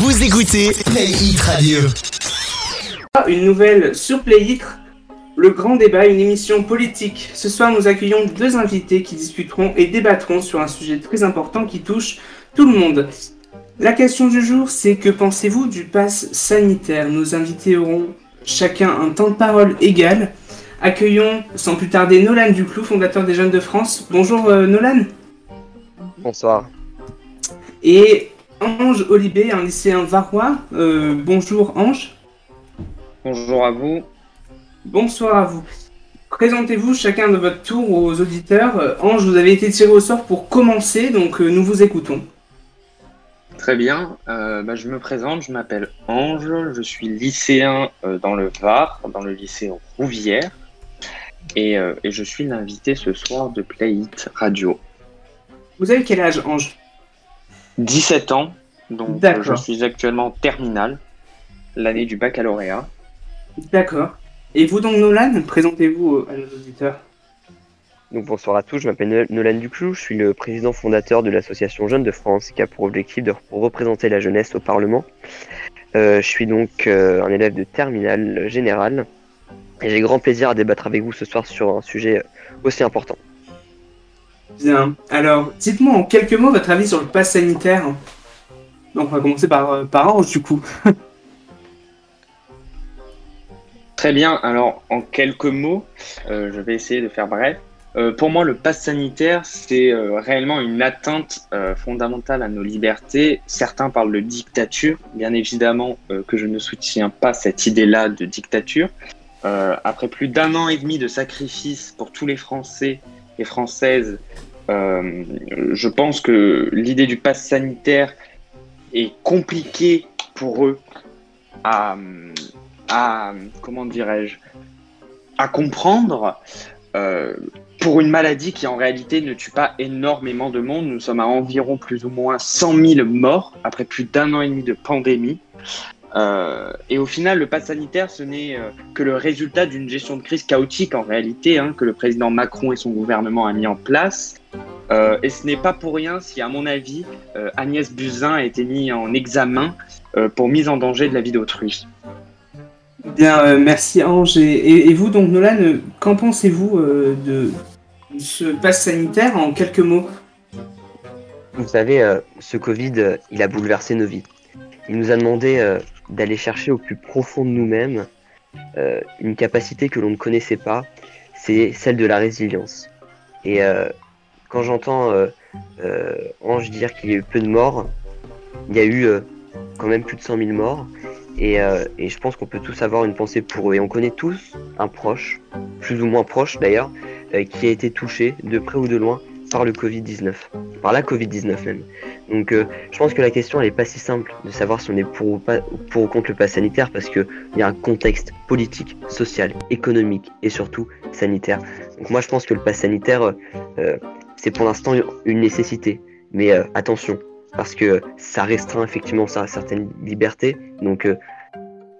Vous écoutez Play It Radio. Une nouvelle sur Play It, le grand débat, une émission politique. Ce soir, nous accueillons deux invités qui discuteront et débattront sur un sujet très important qui touche tout le monde. La question du jour, c'est que pensez-vous du pass sanitaire? Nos invités auront chacun un temps de parole égal. Accueillons sans plus tarder Nolan Duclou, fondateur des Jeunes de France. Bonjour euh, Nolan. Bonsoir. Et Ange Olibé, un lycéen varois. Euh, bonjour Ange. Bonjour à vous. Bonsoir à vous. Présentez-vous chacun de votre tour aux auditeurs. Euh, Ange, vous avez été tiré au sort pour commencer, donc euh, nous vous écoutons. Très bien. Euh, bah, je me présente, je m'appelle Ange, je suis lycéen euh, dans le Var, dans le lycée Rouvière. Et, euh, et je suis l'invité ce soir de Play It Radio. Vous avez quel âge, Ange? 17 ans, donc euh, je suis actuellement en terminale, l'année du baccalauréat. D'accord. Et vous donc, Nolan, présentez-vous euh, à nos auditeurs. Donc bonsoir à tous, je m'appelle Nol- Nolan Duclou, je suis le président fondateur de l'association Jeunes de France qui a pour objectif de représenter la jeunesse au Parlement. Euh, je suis donc euh, un élève de terminale générale et j'ai grand plaisir à débattre avec vous ce soir sur un sujet aussi important. Bien. Alors, dites-moi en quelques mots votre avis sur le pass sanitaire. Donc, on va commencer par, euh, par Ange, du coup. Très bien, alors en quelques mots, euh, je vais essayer de faire bref. Euh, pour moi, le pass sanitaire, c'est réellement une atteinte fondamentale à nos libertés. Certains parlent de dictature, bien évidemment que je ne soutiens pas cette idée-là de dictature. Après plus d'un an et demi de sacrifice pour tous les Français et Françaises, je pense que l'idée du pass sanitaire est compliquée pour eux à, à comment dirais-je, à comprendre euh, pour une maladie qui en réalité ne tue pas énormément de monde. Nous sommes à environ plus ou moins 100 000 morts après plus d'un an et demi de pandémie. Euh, et au final, le pass sanitaire, ce n'est euh, que le résultat d'une gestion de crise chaotique en réalité, hein, que le président Macron et son gouvernement a mis en place. Euh, et ce n'est pas pour rien si, à mon avis, euh, Agnès Buzyn a été mise en examen euh, pour mise en danger de la vie d'autrui. Bien, euh, merci Ange. Et, et- et vous donc, Nolan, qu'en pensez-vous euh, de ce pass sanitaire en quelques mots? Vous savez, euh, ce Covid, euh, il a bouleversé nos vies. Il nous a demandé euh, d'aller chercher au plus profond de nous-mêmes euh, une capacité que l'on ne connaissait pas, c'est celle de la résilience. Et euh, quand j'entends euh, euh, Ange dire qu'il y a eu peu de morts, il y a eu euh, quand même plus de 100 000 morts. Et, euh, et je pense qu'on peut tous avoir une pensée pour eux. Et on connaît tous un proche, plus ou moins proche d'ailleurs, euh, qui a été touché de près ou de loin par le Covid-19, par la Covid-19 même. Donc euh, je pense que la question elle est pas si simple de savoir si on est pour ou pas pour ou contre le pass sanitaire parce que il y a un contexte politique, social, économique et surtout sanitaire. Donc moi je pense que le pass sanitaire c'est pour l'instant une nécessité, mais euh, attention parce que ça restreint effectivement ça, certaines libertés. Donc euh,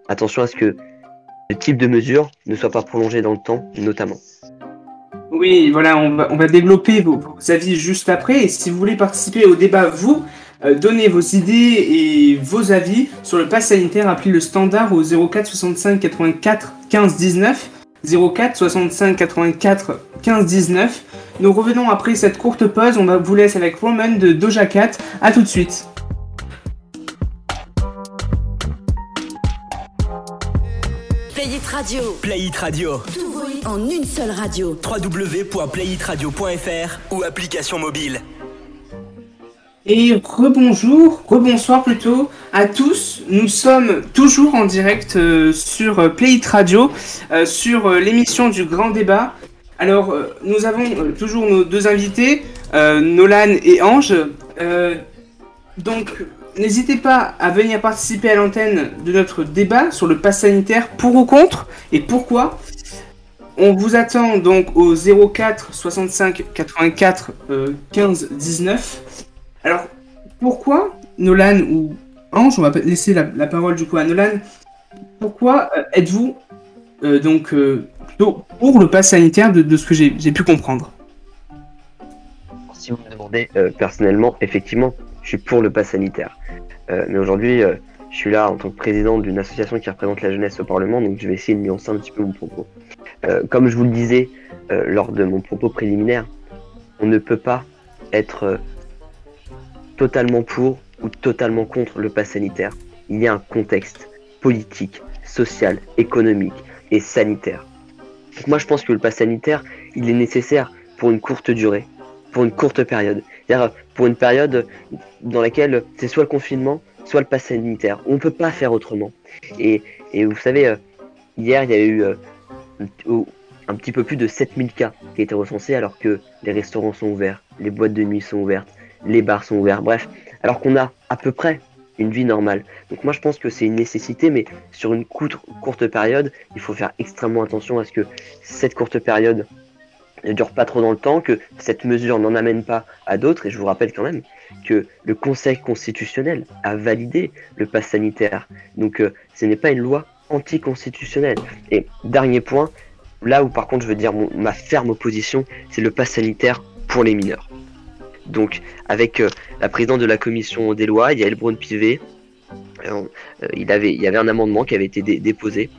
attention à ce que ce type de mesure ne soit pas prolongé dans le temps, notamment. Oui, voilà, on va, on va développer vos, avis juste après. Et si vous voulez participer au débat, vous, euh, donnez vos idées et vos avis sur le pass sanitaire. Appelez le standard au 04 65 84 15 19. 04 65 84 15 19. Nous revenons après cette courte pause. On va vous laisser avec Roman de Doja Cat. À tout de suite. Play It Radio. Play It Radio. Tout en une seule radio. www.playitradio.fr ou application mobile. Et rebonjour, rebonsoir plutôt à tous. Nous sommes toujours en direct euh, sur euh, Play It Radio, euh, sur l'émission du Grand Débat. Alors, nous avons toujours nos deux invités, Nolan et Ange. Donc, n'hésitez pas à venir participer à l'antenne de notre débat sur le pass sanitaire pour ou contre et pourquoi. On vous attend donc au 04 65 84 euh, 15 19. Alors, pourquoi Nolan ou Ange, on va laisser la, parole du coup à Nolan, pourquoi euh, êtes-vous euh, donc euh, plutôt pour le pass sanitaire de, ce que j'ai pu comprendre? Si vous me demandez personnellement, effectivement, je suis pour le pass sanitaire. Mais aujourd'hui, je suis là en tant que président d'une association qui représente la jeunesse au Parlement, donc je vais essayer de nuancer un petit peu mon propos. Comme je vous le disais lors de mon propos préliminaire, on ne peut pas être totalement pour ou totalement contre le pass sanitaire. Il y a un contexte politique, social, économique et sanitaire. Moi je pense que le pass sanitaire, il est nécessaire pour une courte durée, pour une courte période. C'est-à-dire pour une période dans laquelle c'est soit le confinement, soit le pass sanitaire. On ne peut pas faire autrement. Et, vous savez, euh, hier il y a eu euh, un petit peu plus de 7000 cas qui étaient recensés alors que les restaurants sont ouverts, les boîtes de nuit sont ouvertes, les bars sont ouverts, bref, alors qu'on a à peu près une vie normale. Donc moi je pense que c'est une nécessité, mais sur une courte, période, il faut faire extrêmement attention à ce que cette courte période ne dure pas trop dans le temps, que cette mesure n'en amène pas à d'autres, et je vous rappelle quand même que le Conseil constitutionnel a validé le pass sanitaire. Donc euh, ce n'est pas une loi anticonstitutionnelle. Et dernier point, là où par contre je veux dire ma ferme opposition, c'est le pass sanitaire pour les mineurs. Donc avec euh, la présidente de la commission des lois, Yael Braun-Pivet, euh, euh, il, avait, il y avait un amendement qui avait été dé- déposé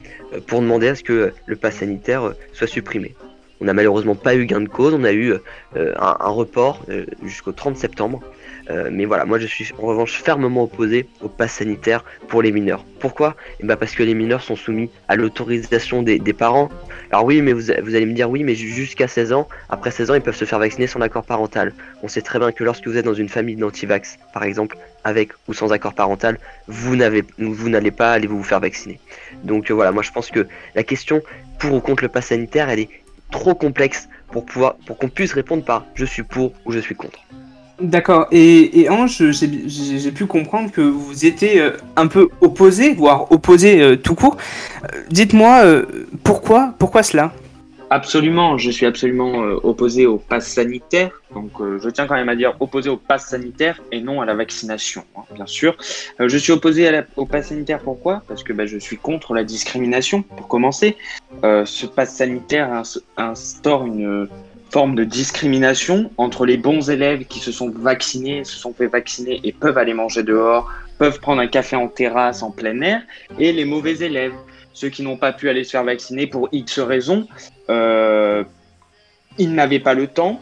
pour demander à ce que le pass sanitaire soit supprimé. On n'a malheureusement pas eu gain de cause, on a eu un, report jusqu'au 30 septembre. Euh, mais voilà, moi je suis en revanche fermement opposé au pass sanitaire pour les mineurs. Pourquoi? Eh ben Parce que les mineurs sont soumis à l'autorisation des, parents. Alors oui, mais vous, allez me dire oui, mais ju- jusqu'à 16 ans, après 16 ans, ils peuvent se faire vacciner sans accord parental. On sait très bien que lorsque vous êtes dans une famille d'antivax, par exemple, avec ou sans accord parental, vous n'avez, vous n'allez pas aller vous faire vacciner. Donc euh, voilà, moi je pense que la question pour ou contre le pass sanitaire, elle est trop complexe pour pouvoir, pour qu'on puisse répondre par je suis pour ou je suis contre. D'accord. Et, Ange, j'ai pu comprendre que vous étiez euh, un peu opposé, voire opposé euh, tout court. Euh, Dites-moi pourquoi, pourquoi cela? Absolument, je suis absolument opposé au pass sanitaire. Donc, je tiens quand même à dire opposé au pass sanitaire et non à la vaccination, hein, bien sûr. Je suis opposé à la- au pass sanitaire pourquoi? Parce que bah, je suis contre la discrimination, pour commencer. Ce pass sanitaire ins- instaure une forme de discrimination entre les bons élèves qui se sont vaccinés, se sont fait vacciner et peuvent aller manger dehors, peuvent prendre un café en terrasse, en plein air, et les mauvais élèves, ceux qui n'ont pas pu aller se faire vacciner pour X raisons, euh, ils n'avaient pas le temps,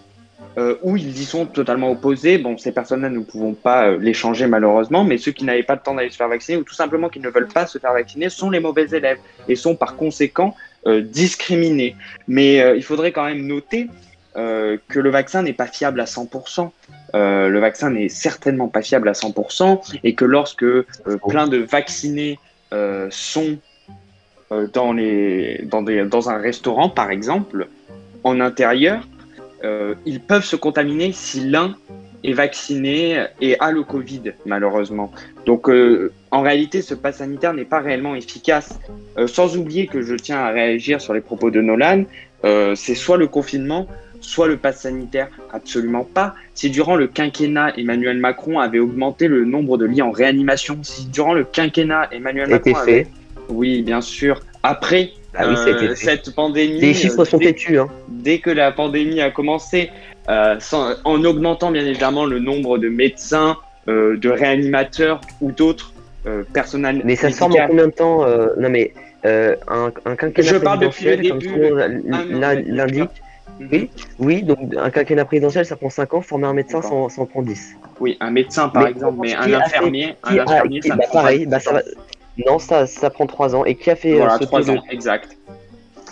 euh, ou ils y sont totalement opposés. Bon, ces personnes-là, nous ne pouvons pas euh, les changer malheureusement, mais ceux qui n'avaient pas le temps d'aller se faire vacciner, ou tout simplement qui ne veulent pas se faire vacciner, sont les mauvais élèves et sont par conséquent discriminés. Mais il faudrait quand même noter euh, que le vaccin n'est pas fiable à 100%. Euh, le vaccin n'est certainement pas fiable à 100% et que lorsque euh, plein de vaccinés sont dans, les, dans, des, dans un restaurant, par exemple, en intérieur, ils peuvent se contaminer si l'un est vacciné et a le Covid, malheureusement. Donc, euh, en réalité, ce pass sanitaire n'est pas réellement efficace. Euh, sans oublier que je tiens à réagir sur les propos de Nolan, euh, c'est soit le confinement, soit le pass sanitaire, absolument pas. Si durant le quinquennat, Emmanuel Macron avait augmenté le nombre de lits en réanimation, si durant le quinquennat, Emmanuel Macron avait... fait. Oui, bien sûr. Après Ah oui, été euh, cette pandémie, Les chiffres euh, sont dès- têtus, hein. dès que la pandémie a commencé, euh, sans- en augmentant bien évidemment le nombre de médecins, de réanimateurs ou d'autres personnels Mais ça forme en combien de temps Non mais un, un quinquennat Je parle depuis le début, son Mhm. Oui, oui, donc un quinquennat présidentiel, ça prend 5 ans. Former un médecin, ça en, ça en prend 10. Oui, un médecin par Mais exemple, mais un fait- infirmier, un infirmier, ça bah, prend pareil, bah, ça va. Non, ça, ça prend 3 ans. Et qui a fait euh, Voilà, sauter trois le- ans, exact.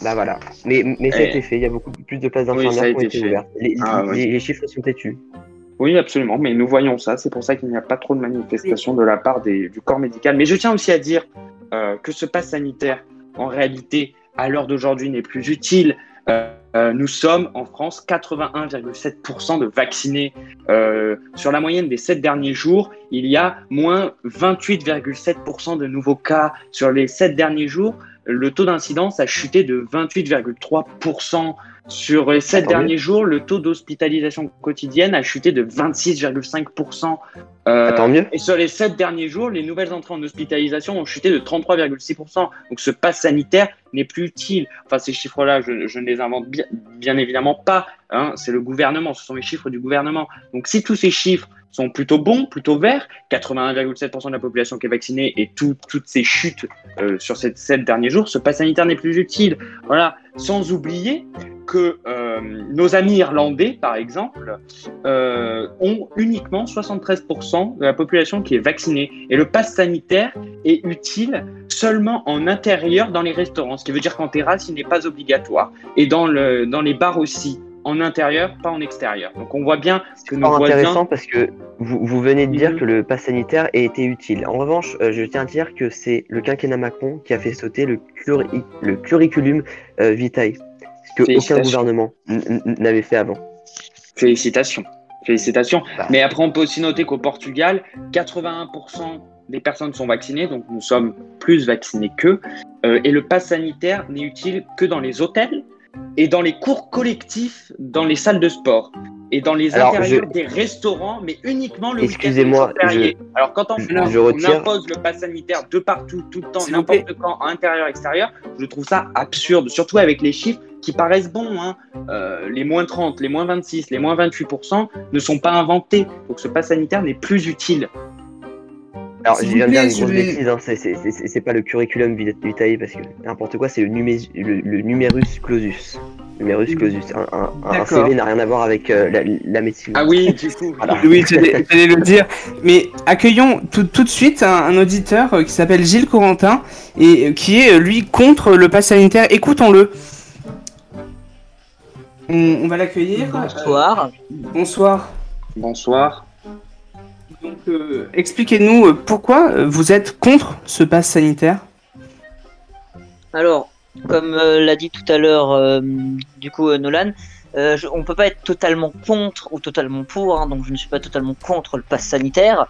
Bah voilà. Mais, mais ça a Et- été fait. Il y a beaucoup plus de places Oui, d'infirmières a qui ont été été fait. ouvertes. Les, Ah, les- oui. les chiffres sont têtus. Oui, absolument, mais nous voyons ça. C'est pour ça qu'il n'y a pas trop de manifestations de la part des- du corps médical. Mais je tiens aussi à dire euh, que ce pass sanitaire, en réalité, à l'heure d'aujourd'hui, n'est plus utile. Euh, euh, nous sommes en France 81,7% de vaccinés. Euh, sur la moyenne des sept derniers jours, il y a moins 28,7% de nouveaux cas. Sur les sept derniers jours, le taux d'incidence a chuté de 28,3%. Sur les sept Ah, derniers jours, le taux d'hospitalisation quotidienne a chuté de 26,5%. Euh, Ah, mieux. et sur les sept derniers jours, les nouvelles entrées en hospitalisation ont chuté de 33,6%. Donc ce pass sanitaire n'est plus utile. Enfin, ces chiffres-là, je, je ne les invente bien, bien évidemment pas. hein. C'est le gouvernement, ce sont les chiffres du gouvernement. Donc si tous ces chiffres sont plutôt bons, plutôt verts. 81,7% de la population qui est vaccinée et tout- toutes ces chutes euh, sur ces sept derniers jours, ce pass sanitaire n'est plus utile. Voilà, sans oublier que euh, nos amis irlandais, par exemple, euh, ont uniquement 73% de la population qui est vaccinée. Et le pass sanitaire est utile seulement en intérieur dans les restaurants, ce qui veut dire qu'en terrasse, il n'est pas obligatoire. Et dans les bars aussi, en intérieur, pas en extérieur. Donc on voit bien que nos voisins... intéressant parce que vous, vous venez de dire Mhm. que le pass sanitaire a été utile. En revanche, euh, je tiens à dire que c'est le quinquennat Macron qui a fait sauter le, curri- le curriculum euh, vitae, ce que aucun gouvernement n'avait fait avant. Félicitations. Félicitations. Bah. Mais après, on peut aussi noter qu'au Portugal, 81% des personnes sont vaccinées, donc nous sommes plus vaccinés qu'eux. Euh, et le pass sanitaire n'est utile que dans les hôtels et dans les cours collectifs, dans les salles de sport et dans les Alors, intérieurs des restaurants, mais uniquement le Excusez-moi. Alors quand en je- France, je retire. on impose le pass sanitaire de partout, tout le temps, n'importe quand, intérieur, extérieur, je trouve ça absurde, surtout avec les chiffres qui paraissent bons. Hein. Euh, les moins 30, les moins 26, les moins 28% ne sont pas inventés. Donc ce pass sanitaire n'est plus utile. Alors, je viens de dire une grosse vais- bêtise, hein. c'est- c'est- c'est c'est pas le curriculum vitae parce que n'importe quoi, c'est le, numé- le, le numerus clausus. Numerus clausus. Un, un-. CV n'a rien à voir avec euh, la, la médecine. Ah oui, du coup. Voilà. Oui, j'allais le dire. Mais accueillons tout, tout de suite un, un auditeur euh, qui s'appelle Gilles Corentin et euh, qui est, lui, contre le pass sanitaire. Écoutons-le. On, on va l'accueillir. Bonsoir. Euh, bonsoir. Bonsoir. Donc, euh, expliquez-nous euh, pourquoi euh, vous êtes contre ce pass sanitaire? Alors, comme l'a dit tout à l'heure, du coup, Nolan, on peut pas être totalement contre ou totalement pour, hein, donc je ne suis pas totalement contre le pass sanitaire.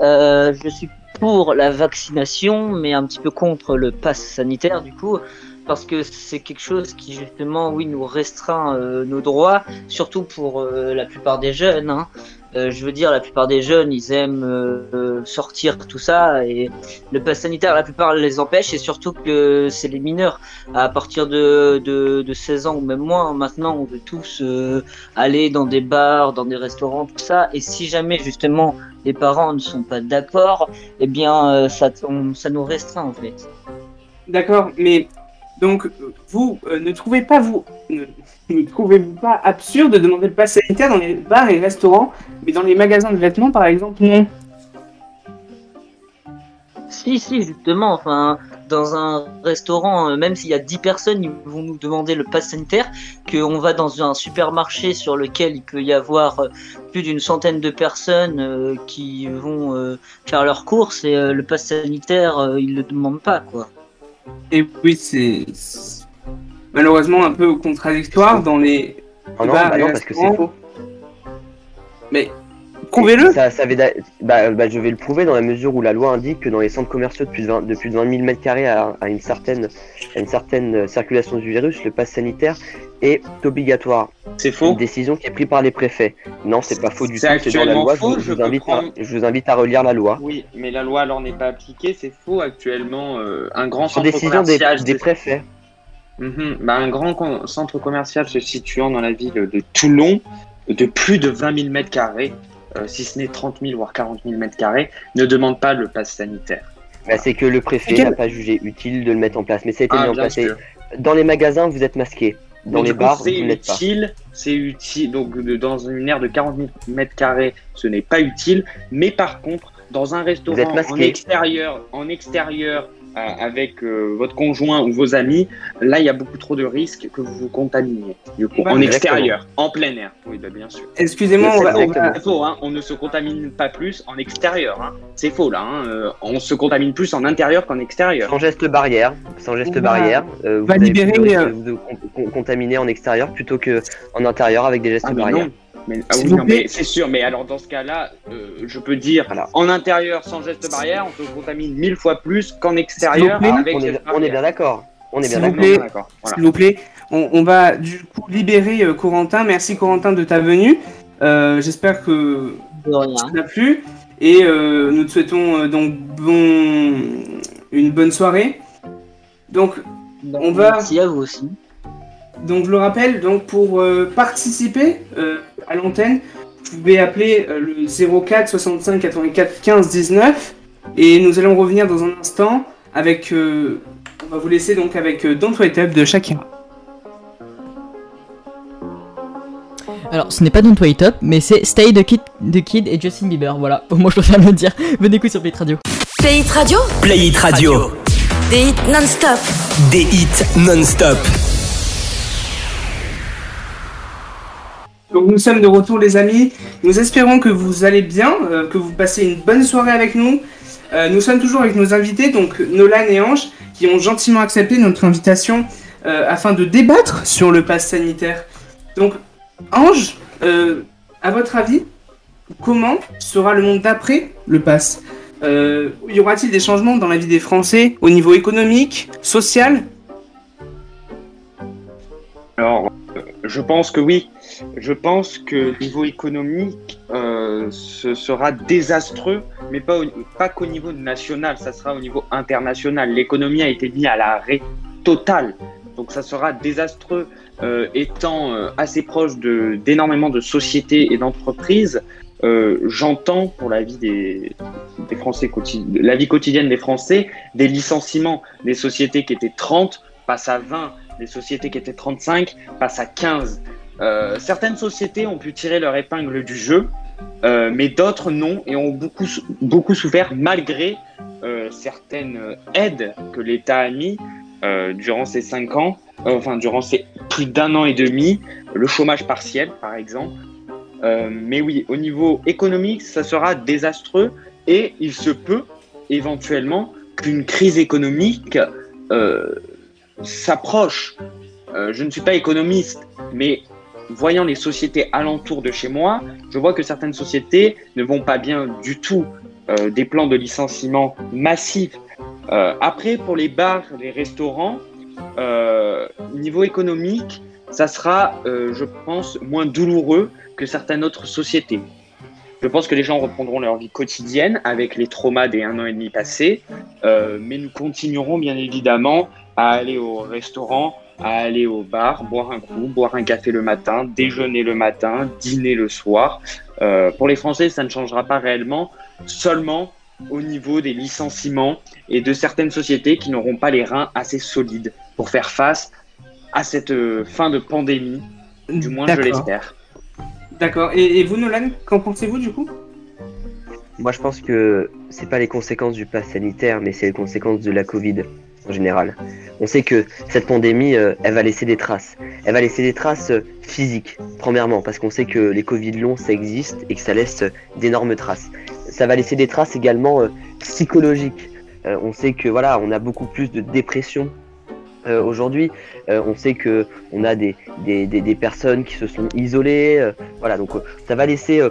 Je suis pour la vaccination, mais un petit peu contre le pass sanitaire, du coup, parce que c'est quelque chose qui, justement, oui, nous restreint nos droits, surtout pour la plupart des jeunes. hein. Euh, je veux dire, la plupart des jeunes, ils aiment euh, sortir, tout ça, et le pass sanitaire, la plupart les empêche, et surtout que c'est les mineurs. À partir de, de, de 16 ans ou même moins, maintenant, on veut tous euh, aller dans des bars, dans des restaurants, tout ça. Et si jamais, justement, les parents ne sont pas d'accord, eh bien, ça, ça nous restreint, en fait. D'accord, mais donc vous ne trouvez pas vous ne, ne trouvez-vous pas absurde de demander le pass sanitaire dans les bars et restaurants, mais dans les magasins de vêtements par exemple non Si, si, justement, enfin, dans un restaurant, euh, même s'il y a 10 personnes, ils vont nous demander le pass sanitaire, qu'on va dans un supermarché sur lequel il peut y avoir euh, plus d'une centaine de personnes euh, qui vont faire leurs courses, et le pass sanitaire, ils le demandent pas, quoi. Et oui, c'est malheureusement un peu contradictoire dans les Ah non, bah et non, parce que c'est faux. Mais prouvez-le. Ça, ça avait d'a- bah, bah, je vais le prouver dans la mesure où la loi indique que dans les centres commerciaux de plus de 20, de plus de 20 000 mètres carrés à, à une certaine, à une certaine euh, circulation du virus, le pass sanitaire est obligatoire. C'est Une faux. décision qui est prise par les préfets. Non, c'est pas faux du tout. C'est dans la actuellement loi. faux, je, vous- je invite prendre- à, je vous invite à relire la loi. Oui, mais la loi alors n'est pas appliquée, c'est faux actuellement. euh, un grand Sur centre décision des, commercial, des préfets. Mhm. Bah, un grand centre commercial se situant dans la ville de Toulon, de plus de 20 000 mètres carrés, euh, si ce n'est 30 000 voire 40 000 mètres carrés, ne demande pas le pass sanitaire. Bah, c'est que le préfet quel- n'a pas jugé utile de le mettre en place. Mais ça a été mis Ah, en bien place. Et. Dans les magasins, vous êtes masqué. Dans les bars, vous c'est ne l'êtes pas. utile, c'est utile. Donc, dans une aire de 40 000 mètres carrés, ce n'est pas utile. Mais par contre, dans un êtes restaurant en masqué. extérieur, en extérieur, avec euh, votre conjoint ou vos amis, là, il y a beaucoup trop de risques que vous vous contaminiez. Du coup, Bah, en exactement. extérieur, en plein air. Oui, bah, bien sûr. Excusez-moi, on va, faux, hein. on ne se contamine pas plus en extérieur. Hein. C'est faux là. Hein. Euh, on se contamine plus en intérieur qu'en extérieur. Sans geste barrière, sans geste On va- barrière, euh, vous va libérer, euh, vous de con- con- contaminer en extérieur plutôt que en intérieur avec des gestes Ah, barrières. non. Mais, ah oui, non, mais c'est sûr. Mais alors dans ce cas-là, euh, je peux dire Voilà. en intérieur sans geste barrière, on se contamine mille fois plus qu'en extérieur plaît. avec On est, on est bien d'accord. On est bien S'il vous d'accord. Voilà. s'il vous plaît, on, on va du coup libérer euh, Corentin. Merci Corentin de ta venue. Euh, J'espère que ça t'a plu et euh, nous te souhaitons euh, donc bon une bonne soirée. Donc On va- Merci à vous aussi. Donc je le rappelle, donc pour euh, participer euh, à l'antenne, vous pouvez appeler euh, le 04 65 84 15 19 et nous allons revenir dans un instant avec. euh, on va vous laisser donc avec euh, Don't Wait Up de Shakira. Alors, ce n'est pas Don't Wait Up, mais c'est Stay the Kid, the Kid et Justin Bieber. Voilà, au moins je préfère le dire. Venez écouter sur Play Radio. Play It Radio, Play It Radio. des hits non-stop. Des hits non-stop. Donc nous sommes de retour les amis. Nous espérons que vous allez bien, euh, que vous passez une bonne soirée avec nous. Euh, nous sommes toujours avec nos invités, donc Nolan et Ange, qui ont gentiment accepté notre invitation euh, afin de débattre sur le pass sanitaire. Donc Ange, à votre avis, comment sera le monde d'après le pass? Y aura-t-il des changements dans la vie des Français au niveau économique, social? Alors, je pense que oui. Je pense que niveau économique, euh, ce sera désastreux, mais pas, au- pas qu'au niveau national, ça sera au niveau international. L'économie a été mise à l'arrêt total. Donc ça sera désastreux, euh, étant euh, assez proche d'énormément de, sociétés et d'entreprises. J'entends pour la vie des, Français, la vie quotidienne des Français, des licenciements des sociétés qui étaient 30 passent à 20, des sociétés qui étaient 35 passent à 15. Euh, certaines sociétés ont pu tirer leur épingle du jeu, euh, mais d'autres non et ont beaucoup, sou- beaucoup souffert malgré euh, certaines aides que l'État a mis durant ces cinq ans, enfin durant ces plus d'un an et demi, le chômage partiel par exemple. Mais oui, au niveau économique, ça sera désastreux et il se peut éventuellement qu'une crise économique s'approche. Euh, je ne suis pas économiste, mais voyant les sociétés alentour de chez moi, je vois que certaines sociétés ne vont pas bien du tout. Euh, des plans de licenciement massifs. Euh, après, pour les bars, les restaurants, niveau économique, ça sera, je pense, moins douloureux que certaines autres sociétés. Je pense que les gens reprendront leur vie quotidienne avec les traumas des un an et demi passés, euh, mais nous continuerons bien évidemment à aller au restaurant, à aller au bar, boire un coup, boire un café le matin, déjeuner le matin, dîner le soir. Euh, pour les Français, ça ne changera pas réellement, seulement au niveau des licenciements et de certaines sociétés qui n'auront pas les reins assez solides pour faire face à cette euh, fin de pandémie, du moins je l'espère. D'accord. Et, vous Nolan, qu'en pensez-vous du coup? Moi, je pense que c'est pas les conséquences du pass sanitaire, mais c'est les conséquences de la Covid en général. On sait que cette pandémie, euh, elle va laisser des traces. Elle va laisser des traces euh, physiques, premièrement, parce qu'on sait que les Covid longs, ça existe et que ça laisse euh, d'énormes traces. Ça va laisser des traces également psychologiques. On sait que voilà, on a beaucoup plus de dépression euh, aujourd'hui. Euh, on sait que on a des, des, des, personnes qui se sont isolées. euh, voilà, donc ça va laisser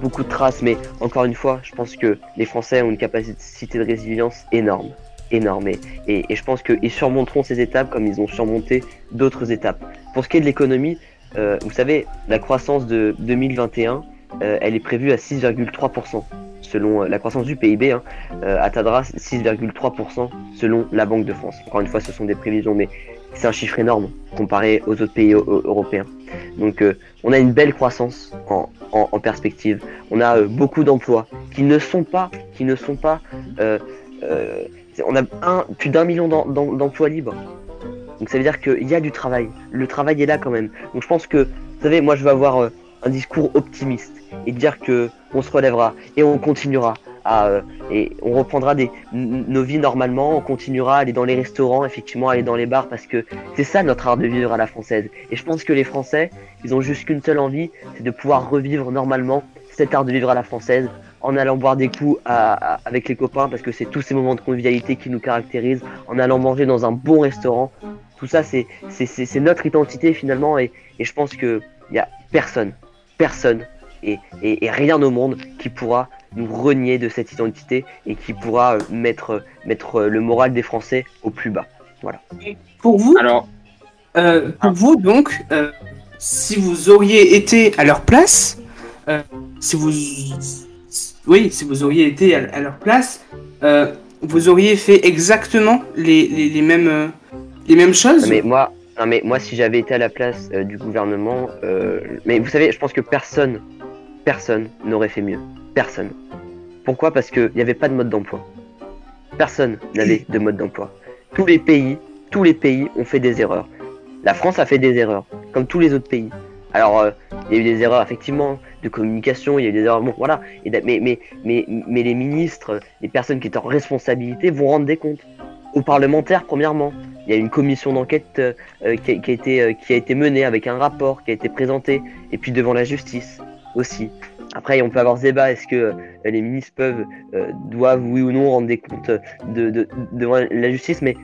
beaucoup de traces, mais encore une fois, je pense que les Français ont une capacité de résilience énorme, énorme, et, et, je pense qu'ils surmonteront ces étapes comme ils ont surmonté d'autres étapes. Pour ce qui est de l'économie, vous savez, la croissance de 2021, euh, elle est prévue à 6,3%, selon euh, la croissance du PIB, hein, euh, atteindra 6,3% selon la Banque de France. Encore une fois, ce sont des prévisions, mais c'est un chiffre énorme comparé aux autres pays eu- européens. Donc, euh, on a une belle croissance en, perspective. On a euh, beaucoup d'emplois qui ne sont pas, qui ne sont pas. euh, euh, on a plus d'un million d'em- d'em- d'emplois libres. Donc ça veut dire qu'il y a du travail. Le travail est là quand même. Donc je pense que, vous savez, moi je vais avoir euh, un discours optimiste et dire que on se relèvera et on continuera à euh, et on reprendra nos vies normalement. On continuera à aller dans les restaurants, effectivement, à aller dans les bars parce que c'est ça notre art de vivre à la française. Et je pense que les Français, ils ont juste qu'une seule envie, c'est de pouvoir revivre normalement cet art de vivre à la française en allant boire des coups avec les copains parce que c'est tous ces moments de convivialité qui nous caractérisent, en allant manger dans un bon restaurant. Tout ça, c'est notre identité finalement et, et je pense qu'il n'y a personne, personne et, et- et rien au monde qui pourra nous renier de cette identité et qui pourra euh, mettre, mettre euh, le moral des Français au plus bas. Pour vous, Alors, euh, pour vous donc, euh, si vous auriez été à leur place, euh, si vous, oui, si vous auriez été à, à leur place, euh, vous auriez fait exactement les, les, les mêmes, euh, les mêmes choses? Non, mais moi, non, mais moi, si j'avais été à la place euh, du gouvernement, euh, mais vous savez, je pense que personne, personne n'aurait fait mieux. Personne. Pourquoi? Parce qu'il n'y avait pas de mode d'emploi. Personne n'avait de mode d'emploi. Tous les pays, tous les pays ont fait des erreurs. La France a fait des erreurs, comme tous les autres pays. Alors, euh, il y a eu des erreurs effectivement de communication, il y a eu des erreurs, voilà. Mais, les ministres, les personnes qui étaient en responsabilité vont rendre des comptes. Aux parlementaires, premièrement. Il y a une commission d'enquête euh, euh, qui a été menée avec un rapport qui a été présenté, et puis devant la justice aussi. Après, on peut avoir ce débat, est-ce que euh, les ministres peuvent, euh, doivent, oui ou non, rendre des comptes de, de- devant la justice, mais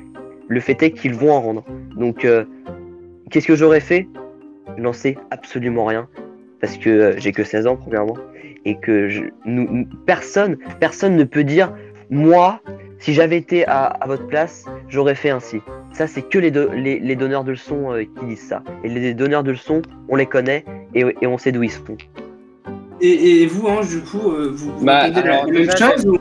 le fait est qu'ils vont en rendre. Donc, euh, qu'est-ce que j'aurais fait? Je n'en sais absolument rien, parce que euh, j'ai que 16 ans, premièrement, et que personne, personne ne peut dire, moi, si j'avais été à, votre place, j'aurais fait ainsi. Ça, c'est que les, do- les, donneurs de leçons euh, qui disent ça. Et les donneurs de leçons, on les connaît et, et on sait d'où ils sont. Et, et vous, Ange, du coup, euh, vous, vous Bah, la- même chose ou-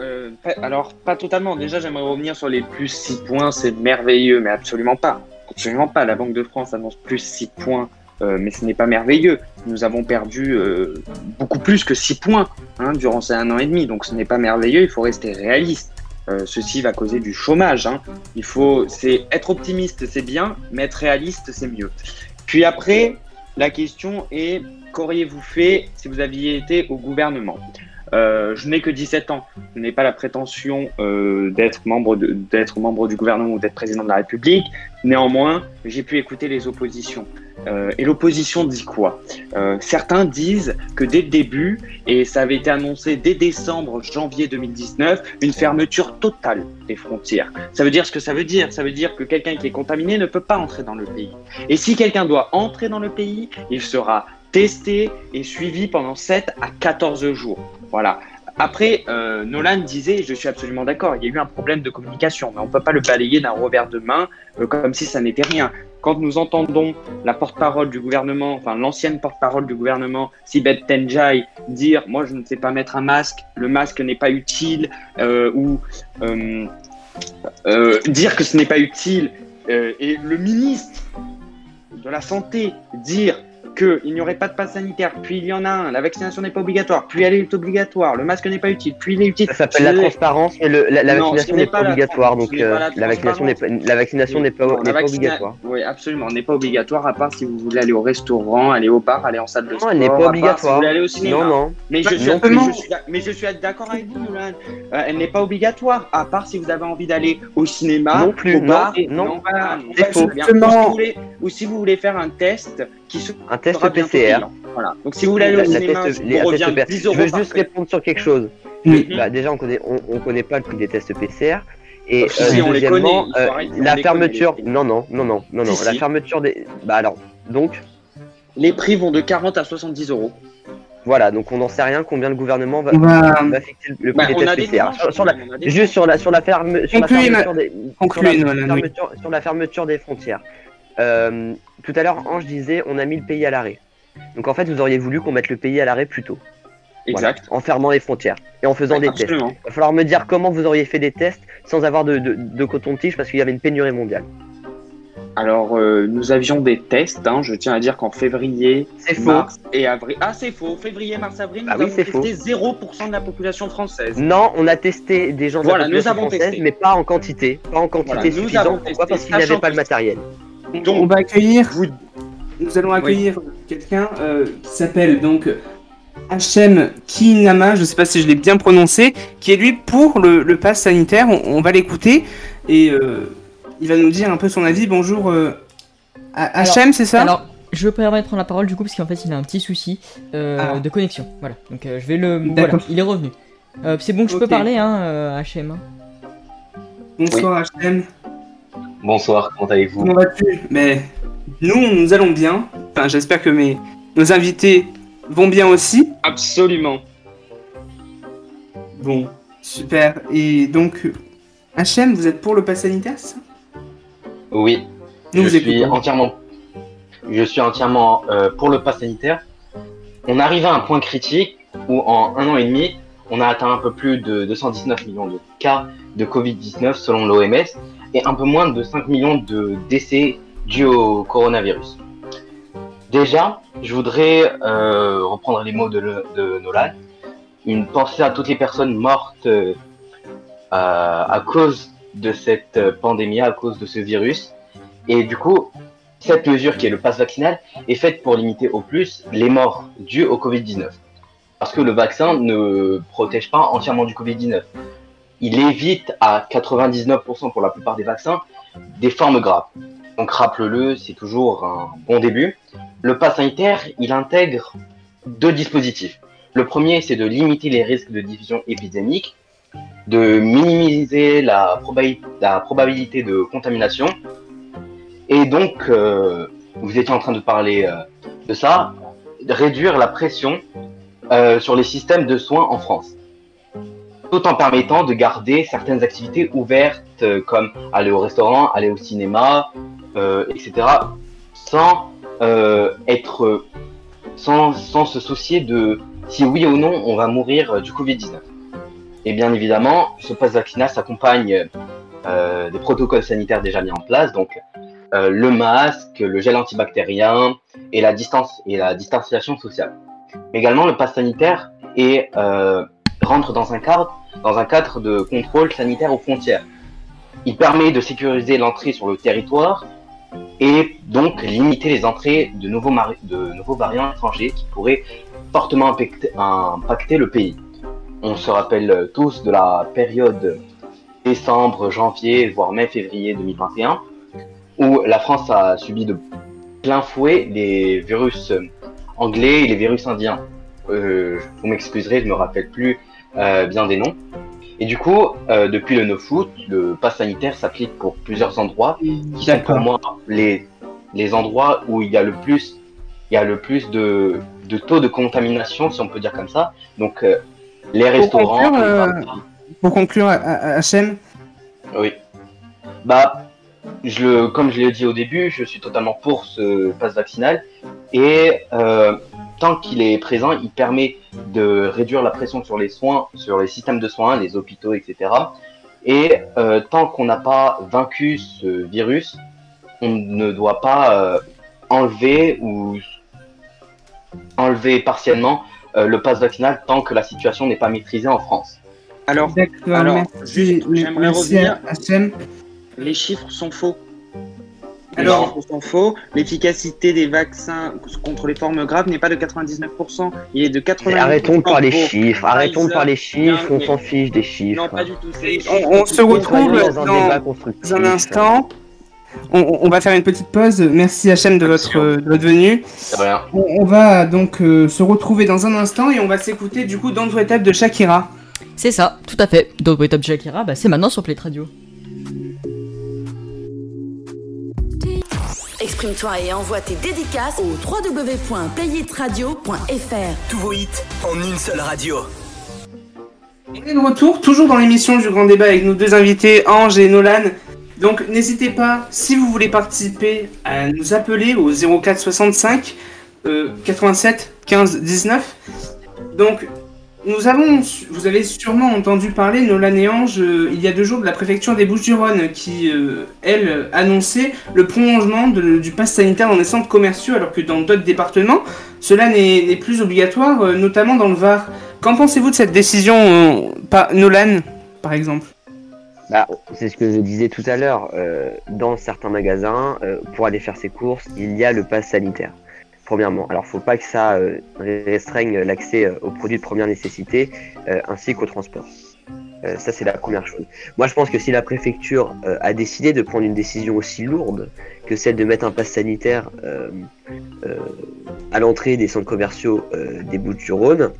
Euh, pas- alors, pas totalement. Déjà, j'aimerais revenir sur les plus 6 points. C'est merveilleux, mais absolument pas. Absolument pas. La Banque de France annonce plus 6 points, euh, mais ce n'est pas merveilleux. Nous avons perdu euh, beaucoup plus que 6 points hein, durant ces un an et demi. Donc, ce n'est pas merveilleux. Il faut rester réaliste. Euh, ceci va causer du chômage. hein. Il faut, c'est être optimiste, c'est bien, mais être réaliste, c'est mieux. Puis après, la question est qu'auriez-vous fait si vous aviez été au gouvernement Euh, Je n'ai que 17 ans. Je n'ai pas la prétention euh, d'être membre, membre du gouvernement ou d'être président de la République. Néanmoins, j'ai pu écouter les oppositions. Euh, et l'opposition dit quoi Certains disent que dès le début, et ça avait été annoncé dès décembre, janvier 2019, une fermeture totale des frontières. Ça veut dire ce que ça veut dire. Ça veut dire que quelqu'un qui est contaminé ne peut pas entrer dans le pays. Et si quelqu'un doit entrer dans le pays, il sera testé et suivi pendant 7 à 14 jours. Voilà. Après, euh, Nolan disait, je suis absolument d'accord, il y a eu un problème de communication, mais on ne peut pas le balayer d'un revers de main euh, comme si ça n'était rien. Quand nous entendons la porte-parole du gouvernement, enfin l'ancienne porte-parole du gouvernement, Sibeth Tenjai, dire Moi je ne sais pas mettre un masque, le masque n'est pas utile, euh, ou dire que ce n'est pas utile, et le ministre de la Santé dire qu'il n'y aurait pas de passe sanitaire, puis il y en a un, la vaccination n'est pas obligatoire, puis elle est obligatoire, le masque n'est pas utile, puis il est utile. Ça s'appelle la transparence, mais le- la, la Non, vaccination n'est pas obligatoire, donc euh, la la vaccination n'est pas, la vaccination n'est pas, Non, n'est la pas vaccina- obligatoire. Oui, absolument, n'est pas obligatoire, à part si vous voulez aller au restaurant, aller au bar, aller en salle de Non, sport. elle n'est pas part Si vous obligatoire. voulez aller au cinéma. Non, non. Mais je, Bah, suis, non mais plus. je suis, mais je suis d'accord avec vous, Nolan. Euh, elle n'est pas obligatoire, à part si vous avez envie d'aller au cinéma, Non plus, au non, bar. non. voilà, non, C'est bah, faux. bien. Ou si, Justement. vous voulez, ou si vous voulez faire un test qui se Un test sera bientôt PCR. payant. Voilà. Donc si vous voulez aller La- au la cinéma, test- ça les- vous un revient test PCR. 10 Je euros veux par juste test. répondre sur quelque chose. Oui. Bah, déjà, on connaît, on, on connaît pas le prix des tests PCR. Et Euh, si, on les deuxièmement, connaît, il faut euh, arrêter, on la les fermeture. connaît, les prix. non, non, non, non, non, non. Si, La si. fermeture des. Bah alors, donc, Les prix vont de 40 à 70 euros. voilà. Donc, on n'en sait rien combien le gouvernement va, On va va fixer le Bah, prix on des tests des PCR. Sur, sur la, on des juste sur la sur la ferme sur la fermeture des sur la fermeture, sur la fermeture des frontières. Euh, tout à l'heure, Ange disait on a mis le pays à l'arrêt. Donc en fait, vous auriez voulu qu'on mette le pays à l'arrêt plus tôt. Voilà, Exact. en fermant les frontières et en faisant des tests. Absolument. Il va falloir me dire comment vous auriez fait des tests sans avoir de, de, de coton-tige parce qu'il y avait une pénurie mondiale. Alors, euh, nous avions des tests. hein. Je tiens à dire qu'en février, faux. mars et avril. Ah, c'est faux. Février, mars, avril, nous Ah oui, avons c'est faux. testé 0% de la population française. Non, on a testé des gens de Voilà, la nous population avons française, testé. mais pas en quantité. Pas en quantité Voilà, nous avons suffisante. testé, Pourquoi Parce qu'il n'y avait pas le matériel. On- Donc, on va accueillir, vous- nous allons accueillir quelqu'un euh, qui s'appelle donc Hachem Kinama, je sais pas si je l'ai bien prononcé, qui est lui pour le, le pass sanitaire. On, on va l'écouter et euh, il va nous dire un peu son avis. Bonjour euh, Ha- Hachem, c'est ça? Alors, je me permets de prendre la parole du coup parce qu'en fait il a un petit souci euh, Ah. de connexion. Voilà, donc euh, je vais le. D'accord. Voilà, il est revenu. Euh, c'est bon, je peux parler, hein, euh, HM. Bonsoir Hachem, Bonsoir, comment allez-vous comment vas-tu Mais nous, nous allons bien. Enfin, j'espère que mes, nos invités vont bien aussi. absolument. Bon, super. Et donc, Hachem, vous êtes pour le pass sanitaire, c'est ça? Oui, Nous je vous suis écoutons. entièrement, je suis entièrement euh, pour le pass sanitaire. On arrive à un point critique où en un an et demi, on a atteint un peu plus de 219 millions de cas de Covid-19 selon l'OMS et un peu moins de 5 millions de décès dus au coronavirus. Déjà, je voudrais euh, reprendre les mots de, Nolan. Une pensée à toutes les personnes mortes euh, à, à cause de cette pandémie, à cause de ce virus. Et du coup, cette mesure qui est le pass vaccinal est faite pour limiter au plus les morts dues au Covid-19. Parce que le vaccin ne protège pas entièrement du Covid-19. Il évite à 99% pour la plupart des vaccins des formes graves. Donc rappelez-le, c'est toujours un bon début. Le pass sanitaire, il intègre deux dispositifs. Le premier, c'est de limiter les risques de diffusion épidémique, de minimiser la, probabi- la probabilité de contamination. Et donc, euh, vous étiez en train de parler euh, de ça, réduire la pression euh, sur les systèmes de soins en France, tout en permettant de garder certaines activités ouvertes, euh, comme aller au restaurant, aller au cinéma, euh, etc., sans euh, être, sans, sans se soucier de si oui ou non on va mourir euh, du Covid-19. Et bien évidemment, ce pass vaccinal s'accompagne euh, des protocoles sanitaires déjà mis en place, donc euh, le masque, le gel antibactérien et la distance et la distanciation sociale. Mais également, le pass sanitaire est, rentre dans un cadre dans un cadre de contrôle sanitaire aux frontières. Il permet de sécuriser l'entrée sur le territoire et donc limiter les entrées de nouveaux, de nouveaux variants étrangers qui pourraient fortement impacter, le pays. On se rappelle tous de la période décembre, janvier, voire même février 2021, où la France a subi de plein fouet les virus anglais et les virus indiens. Euh, vous m'excuserez, je me rappelle plus bien des noms. Et du coup, euh, depuis le 9 août, le pass sanitaire s'applique pour plusieurs endroits qui sont pour moi les, les endroits où il y a le plus, il y a le plus de, de taux de contamination, si on peut dire comme ça. Donc, euh, les restaurants. conclure, euh, Pour conclure, HM, Oui. Bah, je le, comme je l'ai dit au début, je suis totalement pour ce pass vaccinal. Et euh, tant qu'il est présent, il permet de réduire la pression sur les soins, sur les systèmes de soins, les hôpitaux, etc. Et euh, tant qu'on n'a pas vaincu ce virus, on ne doit pas euh, enlever ou enlever partiellement euh, le pass vaccinal tant que la situation n'est pas maîtrisée en France. Alors, Alors, merci, juste, merci revenir- à les chiffres sont faux. Alors- sont faux. L'efficacité des vaccins contre les formes graves n'est pas de 99%. Il est de 80%. Mais arrêtons de parler chiffres, arrêtons de parler chiffres, on s'en fiche des chiffres. Non, pas du tout. On- on se retrouve dans un dans- débat constructif. Dans un instant, on, on va faire une petite pause. Merci HM de votre, de votre venue. On, on va donc euh, se retrouver dans un instant et on va s'écouter du coup Wait Up de Shakira. C'est ça, tout à fait. Don't Wait Up Shakira, bah, c'est maintenant sur Play Radio. Exprime-toi et envoie tes dédicaces au www.playitradio.fr. Tous vos hits en une seule radio. On est de retour, toujours dans l'émission du Grand Débat avec nos deux invités, Ange et Nolan. Donc n'hésitez pas, si vous voulez participer, à nous appeler au 04 65 euh, 87 15 19. Donc nous avons, vous avez sûrement entendu parler, Nolan et Ange, euh, il y a deux jours de la préfecture des Bouches-du-Rhône qui, euh, elle, annonçait le prolongement du pass sanitaire dans les centres commerciaux alors que dans d'autres départements, cela n'est plus obligatoire, euh, notamment dans le Var. Qu'en pensez-vous de cette décision, Nolan, par exemple? Bah, c'est ce que je disais tout à l'heure. dans certains magasins, pour aller faire ses courses, il y a le pass sanitaire. Premièrement, alors faut pas que ça euh, restreigne l'accès euh, aux produits de première nécessité euh, ainsi qu'au transport. Ça c'est la première chose. Moi je pense que si la préfecture a décidé de prendre une décision aussi lourde que celle de mettre un pass sanitaire à l'entrée des centres commerciaux des Bouches-du-Rhône,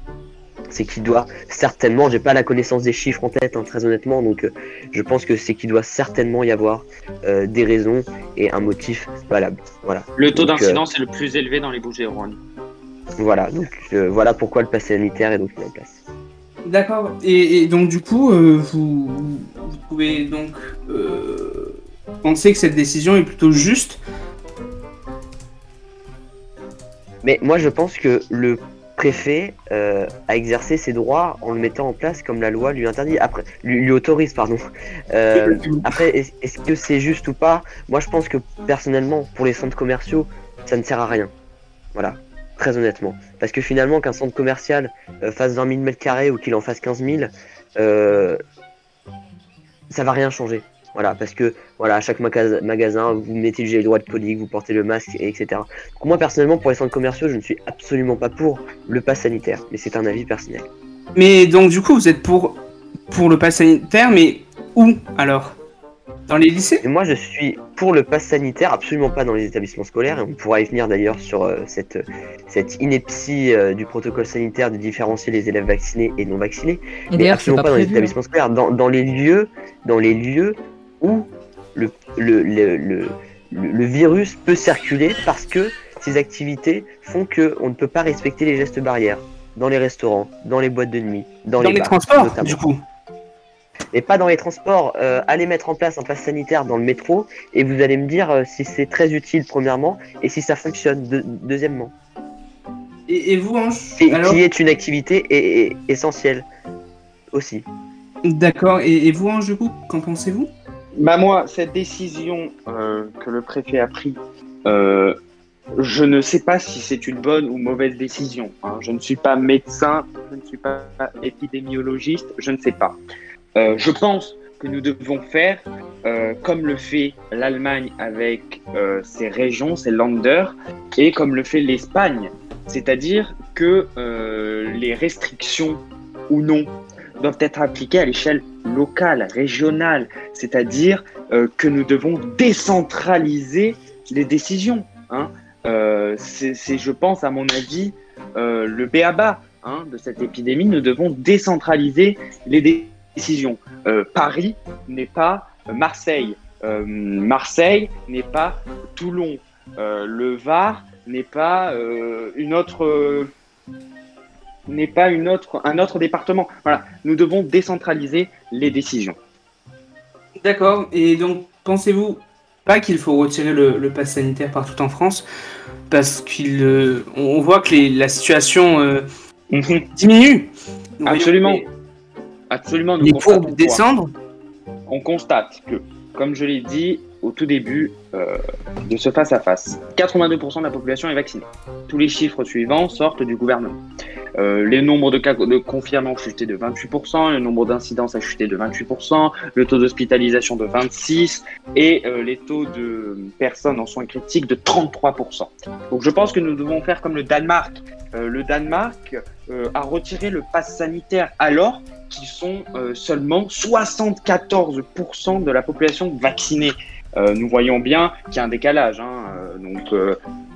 c'est qu'il doit certainement, j'ai pas la connaissance des chiffres en tête hein, très honnêtement, donc euh, je pense que c'est qu'il doit certainement y avoir euh, des raisons et un motif valable. Voilà. Le taux Donc, d'incidence est le plus élevé dans les Bouches-du-Rhône. Voilà, donc euh, voilà pourquoi le pass sanitaire est donc mis en place. D'accord. Et, et donc du coup, euh, vous, vous pouvez donc euh, penser que cette décision est plutôt juste? Mais moi je pense que le préfet euh, a exercé ses droits en le mettant en place comme la loi lui interdit, après lui, lui autorise pardon. Euh, après est- est-ce que c'est juste ou pas? Moi je pense que personnellement pour les centres commerciaux ça ne sert à rien. Voilà. très honnêtement. Parce que finalement, qu'un centre commercial euh, fasse 20 000 mètres carrés ou qu'il en fasse 15 000, euh, ça va rien changer. Voilà, parce que voilà, à chaque maga- magasin, vous mettez le gel hydroalcoolique, vous portez le masque, et etc. Donc moi, personnellement, pour les centres commerciaux, je ne suis absolument pas pour le pass sanitaire, mais c'est un avis personnel. Mais donc du coup, vous êtes pour pour le pass sanitaire, mais où alors? Dans les lycées? Et moi, je suis pour le pass sanitaire, absolument pas dans les établissements scolaires. Et on pourra y venir d'ailleurs sur euh, cette, cette ineptie euh, du protocole sanitaire de différencier les élèves vaccinés et non vaccinés. Et Mais absolument pas pas, dans les hein. établissements scolaires. Dans, dans les lieux, dans les lieux où le, le, le, le, virus peut circuler parce que ces activités font que on ne peut pas respecter les gestes barrières. Dans les restaurants, dans les boîtes de nuit, dans, Dans les bars, transports, notamment. du coup. Et pas dans les transports. Euh, allez mettre en place un pass sanitaire dans le métro et vous allez me dire euh, si c'est très utile premièrement et si ça fonctionne deux- deuxièmement. Et, et vous, Ange Et Alors qui est une activité et- et- essentielle aussi. D'accord. Et, et vous, Ange, du coup, qu'en pensez-vous? Bah moi, cette décision euh, que le préfet a prise, euh, je ne sais pas si c'est une bonne ou mauvaise décision. hein. Je ne suis pas médecin, je ne suis pas épidémiologiste, je ne sais pas. Euh, je pense que nous devons faire comme le fait l'Allemagne avec ses régions, ses landers, et comme le fait l'Espagne. C'est-à-dire que les restrictions ou non doivent être appliquées à l'échelle locale, régionale, c'est-à-dire euh, que nous devons décentraliser les décisions. Hein. Euh, c'est, je pense, à mon avis, euh, le béaba hein, de cette épidémie. Nous devons décentraliser les dé- décisions. Euh, Paris n'est pas Marseille. Marseille n'est pas Toulon. Le Var n'est pas une autre. N'est pas une autre, un autre département. Voilà, nous devons décentraliser les décisions. D'accord. Et donc, pensez-vous pas qu'il faut retirer le, le pass sanitaire partout en France? Parce qu'il, euh, on voit que les- la situation euh, diminue. Nous voyons Absolument. les- Absolument, nous Les courbes descendent. on constate que, comme je l'ai dit au tout début euh, de ce face-à-face, 82% de la population est vaccinée. Tous les chiffres suivants sortent du gouvernement. Euh, les nombres de cas de confirmés ont chuté de 28%, le nombre d'incidences a chuté de 28%, le taux d'hospitalisation de 26% et euh, les taux de personnes en soins critiques de 33%. Donc je pense que nous devons faire comme le Danemark. Euh, le Danemark a retiré le pass sanitaire alors qui sont seulement 74% de la population vaccinée. Nous voyons bien qu'il y a un décalage. hein, donc,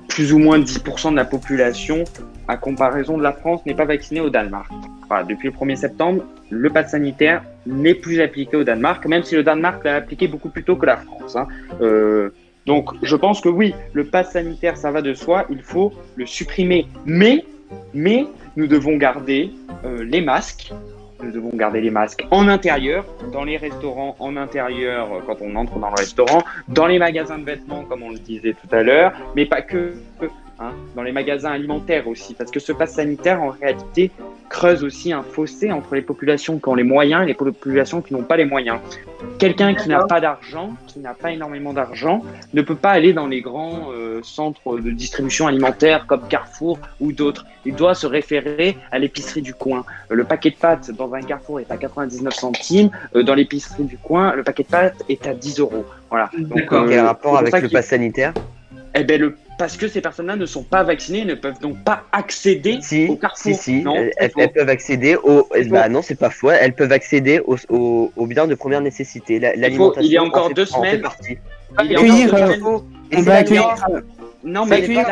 plus ou moins 10% de la population, à comparaison de la France, n'est pas vaccinée au Danemark. Depuis le 1er septembre, le pass sanitaire n'est plus appliqué au Danemark, même si le Danemark l'a appliqué beaucoup plus tôt que la France. hein. Euh, donc, je pense que oui, le pass sanitaire, ça va de soi, il faut le supprimer. Mais, mais nous devons garder euh, les masques, nous devons garder les masques en intérieur, dans les restaurants en intérieur euh, quand on entre dans le restaurant, dans les magasins de vêtements comme on le disait tout à l'heure, mais pas que, hein, dans les magasins alimentaires aussi, parce que ce pass sanitaire en réalité creuse aussi un fossé entre les populations qui ont les moyens et les populations qui n'ont pas les moyens. Quelqu'un qui n'a pas d'argent, qui n'a pas énormément d'argent, ne peut pas aller dans les grands euh, centres de distribution alimentaire comme Carrefour ou d'autres. Il doit se référer à l'épicerie du coin. Euh, Le paquet de pâtes dans un Carrefour est à 99 centimes. Euh, Dans l'épicerie du coin, le paquet de pâtes est à 10 euros. Voilà. Donc, euh, Quel rapport avec le pass sanitaire? Eh ben, le... Parce que ces personnes-là ne sont pas vaccinées et ne peuvent donc pas accéder Si, au Carrefour. si, si, Non, elles, elles- peuvent accéder au. Bah non, c'est pas faux. Elles peuvent accéder aux, aux- aux biens de première nécessité. La- L'alimentation. il y a en encore fait- deux en fait semaines. Il y a Accueillir, encore deux euh, semaines- Et On va accueillir. Non, mais il y a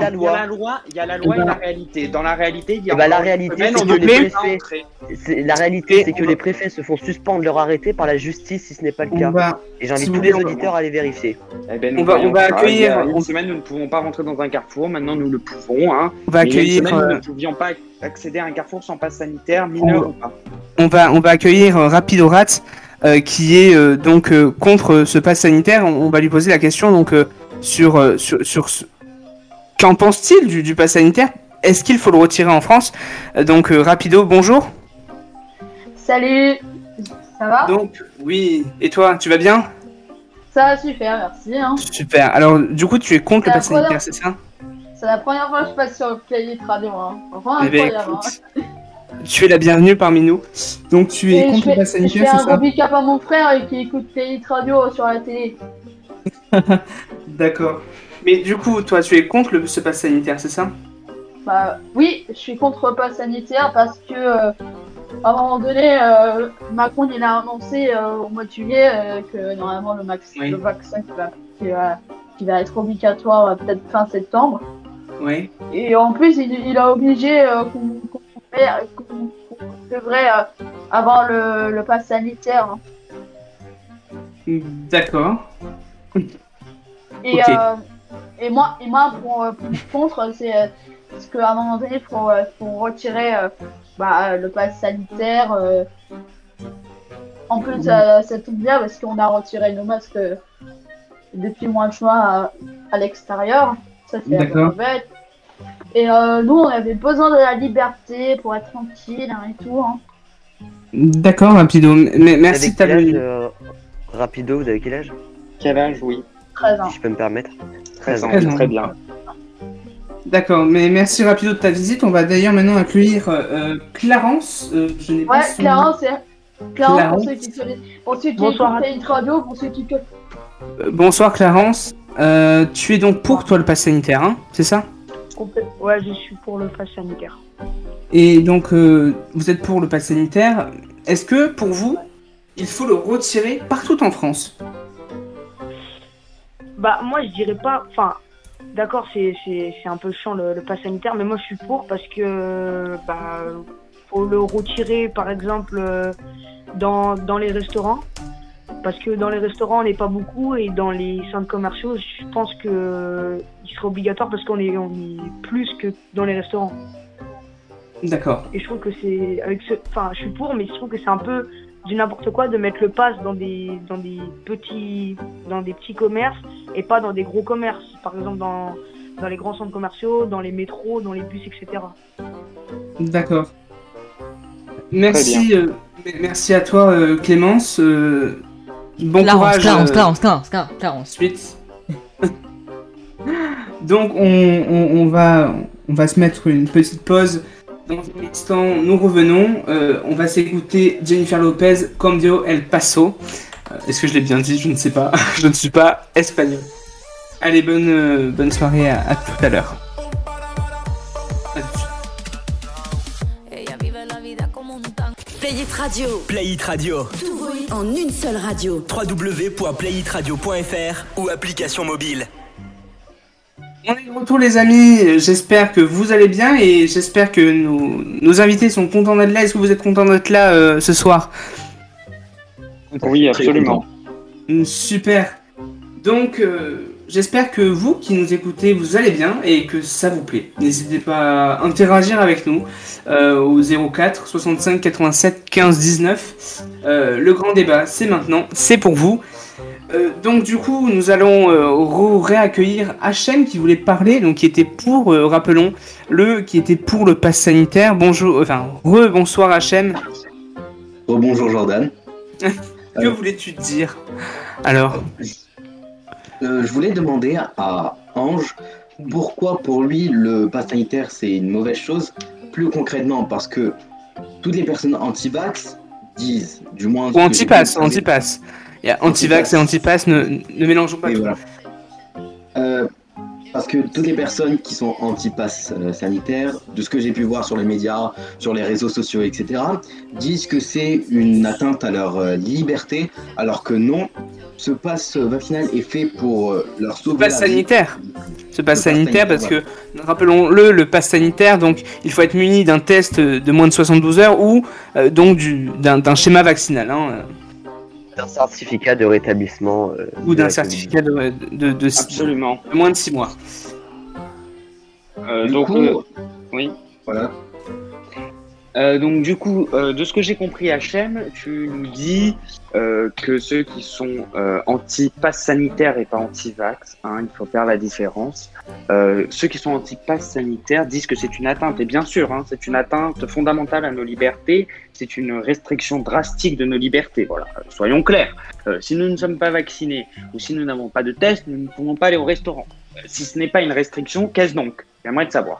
la loi, il y a la loi et la réalité. Dans la réalité, il y a Eh ben, la une réalité, c'est on que les préfets- La réalité, c'est que les préfets se font suspendre leur arrêté par la justice si ce n'est pas le On cas. va, Et j'invite vous tous les on auditeurs à aller vérifier. Eh ben, On va- on voyons va accueillir- Il y a on- une semaine, nous ne pouvons pas rentrer dans un carrefour. Maintenant, nous le pouvons. Hein. on va une accueillir. semaine, nous euh, ne pouvions pas accéder à un carrefour sans passe sanitaire, mineur ou pas. on va, on va accueillir euh, Rapido Rat, euh, qui est euh, donc euh, contre euh, ce pass sanitaire. On, on va lui poser la question donc euh, sur, euh, sur, sur ce... qu'en pense-t-il du, du pass sanitaire? Est-ce qu'il faut le retirer en France? Euh, Donc euh, Rapido, bonjour. Salut Ça va? Donc oui, et toi, tu vas bien? Ça va super, merci. Hein. Super. Alors du coup, tu es contre le pass un sanitaire, c'est ça? C'est la première fois que je passe sur Playlist Radio. Hein. Vraiment Eh ben, incroyable. hein. écoute, tu es la bienvenue parmi nous. Donc tu es Et je contre le pass je sanitaire, c'est un ça? gros big up à mon frère et qui écoute Playlist Radio sur la télé. D'accord. Mais du coup, toi, tu es contre le, ce pass sanitaire, c'est ça Bah oui, je suis contre le pass sanitaire parce que euh, à un moment donné, euh, Macron il a annoncé euh, au mois de juillet que normalement le, max- Oui. le vaccin qui va, qui va, qui va être obligatoire peut-être fin septembre. Oui. Et en plus, il, il a obligé qu'on devrait avoir le, le pass sanitaire. hein. D'accord. Et, euh, et moi, et moi pour, euh, pour contre, c'est euh, parce qu'à un moment donné, il faut, euh, faut retirer euh, bah, le pass sanitaire. euh. En plus, ça, ça tombe bien parce qu'on a retiré nos masques euh, depuis le mois de juin à, à l'extérieur. Ça, c'est un peu bête. Et euh, nous, on avait besoin de la liberté pour être tranquille hein, et tout. hein. D'accord, Rapido. Mais merci de Vous ta avez quel âge, venue. euh, Rapido, vous avez quel âge? Quel âge, oui 13 ans. Si je peux me permettre 13 ans, 13 ans. très bien. D'accord, mais merci Rapido de ta visite. On va d'ailleurs maintenant accueillir euh, Clarence. Euh, je n'ai pas Ouais, son- Clarence, c'est. Clarence, Clarence. pour ceux qui connaissent. Pour ceux qui Bonsoir. écoutent Radio, pour ceux qui Euh, bonsoir Clarence. Euh, tu es donc pour toi le pass sanitaire, hein C'est ça? Ouais, je suis pour le pass sanitaire. Et donc euh, vous êtes pour le pass sanitaire. Est-ce que pour vous, il faut le retirer partout en France? Bah, moi, je dirais pas. Enfin, d'accord, c'est c'est- c'est un peu chiant le, le pass sanitaire, mais moi, je suis pour parce que. Bah, faut le retirer, par exemple, euh, dans, dans les restaurants. Parce que dans les restaurants, on n'est pas beaucoup et dans les centres commerciaux, je pense que il serait obligatoire parce qu'on est, on est plus que dans les restaurants. D'accord. Et je trouve que c'est avec ce, enfin, je suis pour, mais je trouve que c'est un peu du n'importe quoi de mettre le pass dans des dans des petits dans des petits commerces et pas dans des gros commerces. Par exemple dans dans les grands centres commerciaux, dans les métros, dans les bus, etc. D'accord. Merci, euh, merci à toi euh, Clémence. Euh, bon Clarence, courage. Clarence, euh, Clarence, Clarence, Clarence, Clarence. ensuite. Donc on, on- on va, on va se mettre une petite pause. Dans un instant, nous revenons. Euh, on va s'écouter Jennifer Lopez, Cambio El Paso. Euh, Est-ce que je l'ai bien dit? Je ne sais pas. je ne suis pas espagnol. Allez, bonne, euh, bonne soirée à, à tout à l'heure. Play It Radio. Play It Radio. Tout en une seule radio. www.playitradio.fr ou application mobile. On est de retour les amis, j'espère que vous allez bien et j'espère que nos, nos invités sont contents d'être là. Est-ce que vous êtes contents d'être là euh, ce soir? Oui, absolument. Super. Donc euh, j'espère que vous qui nous écoutez, vous allez bien et que ça vous plaît. N'hésitez pas à interagir avec nous euh, au 04 65 87 15 19. Euh, le grand débat, c'est maintenant, c'est pour vous. Euh, donc du coup, nous allons euh, réaccueillir Hachem qui voulait parler, donc qui était pour, euh, rappelons, le qui était pour le pass sanitaire. Bonjour, enfin, re bonsoir Hachem. Oh, bonjour Jordan. Que voulais-tu dire? Alors, je voulais demander à Ange pourquoi pour lui le pass sanitaire c'est une mauvaise chose. Plus concrètement, parce que toutes les personnes anti-vax disent, du moins. ou anti-pass, anti-pass. Il y a anti-vax et anti-pass, ne, ne mélangeons pas tout. voilà. Euh, parce que toutes les personnes qui sont anti-pass euh, sanitaire, de ce que j'ai pu voir sur les médias, sur les réseaux sociaux, etc., disent que c'est une atteinte à leur euh, liberté, alors que non, ce pass vaccinal est fait pour leur Ce sauver pass la vie. sanitaire. Ce pass pass sanitaire, sanitaire, parce que, rappelons-le, le pass sanitaire, donc, il faut être muni d'un test de moins de 72 heures ou euh, donc du- d'un d'un schéma vaccinal. hein, D'un certificat de rétablissement. euh, ou d'un certificat de, de, de, Absolument. de moins de 6 mois. Euh, Du donc, coup, euh, oui. Voilà. Euh, donc du coup, euh, de ce que j'ai compris, HM, tu nous dis euh, que ceux qui sont anti-pass sanitaire et pas anti-vax, hein, il faut faire la différence. Ceux qui sont anti-pass sanitaire disent que c'est une atteinte, et bien sûr, hein, c'est une atteinte fondamentale à nos libertés, c'est une restriction drastique de nos libertés. Voilà, soyons clairs. Si nous ne sommes pas vaccinés ou si nous n'avons pas de test, nous ne pouvons pas aller au restaurant. Si ce n'est pas une restriction, qu'est-ce donc? J'aimerais te savoir.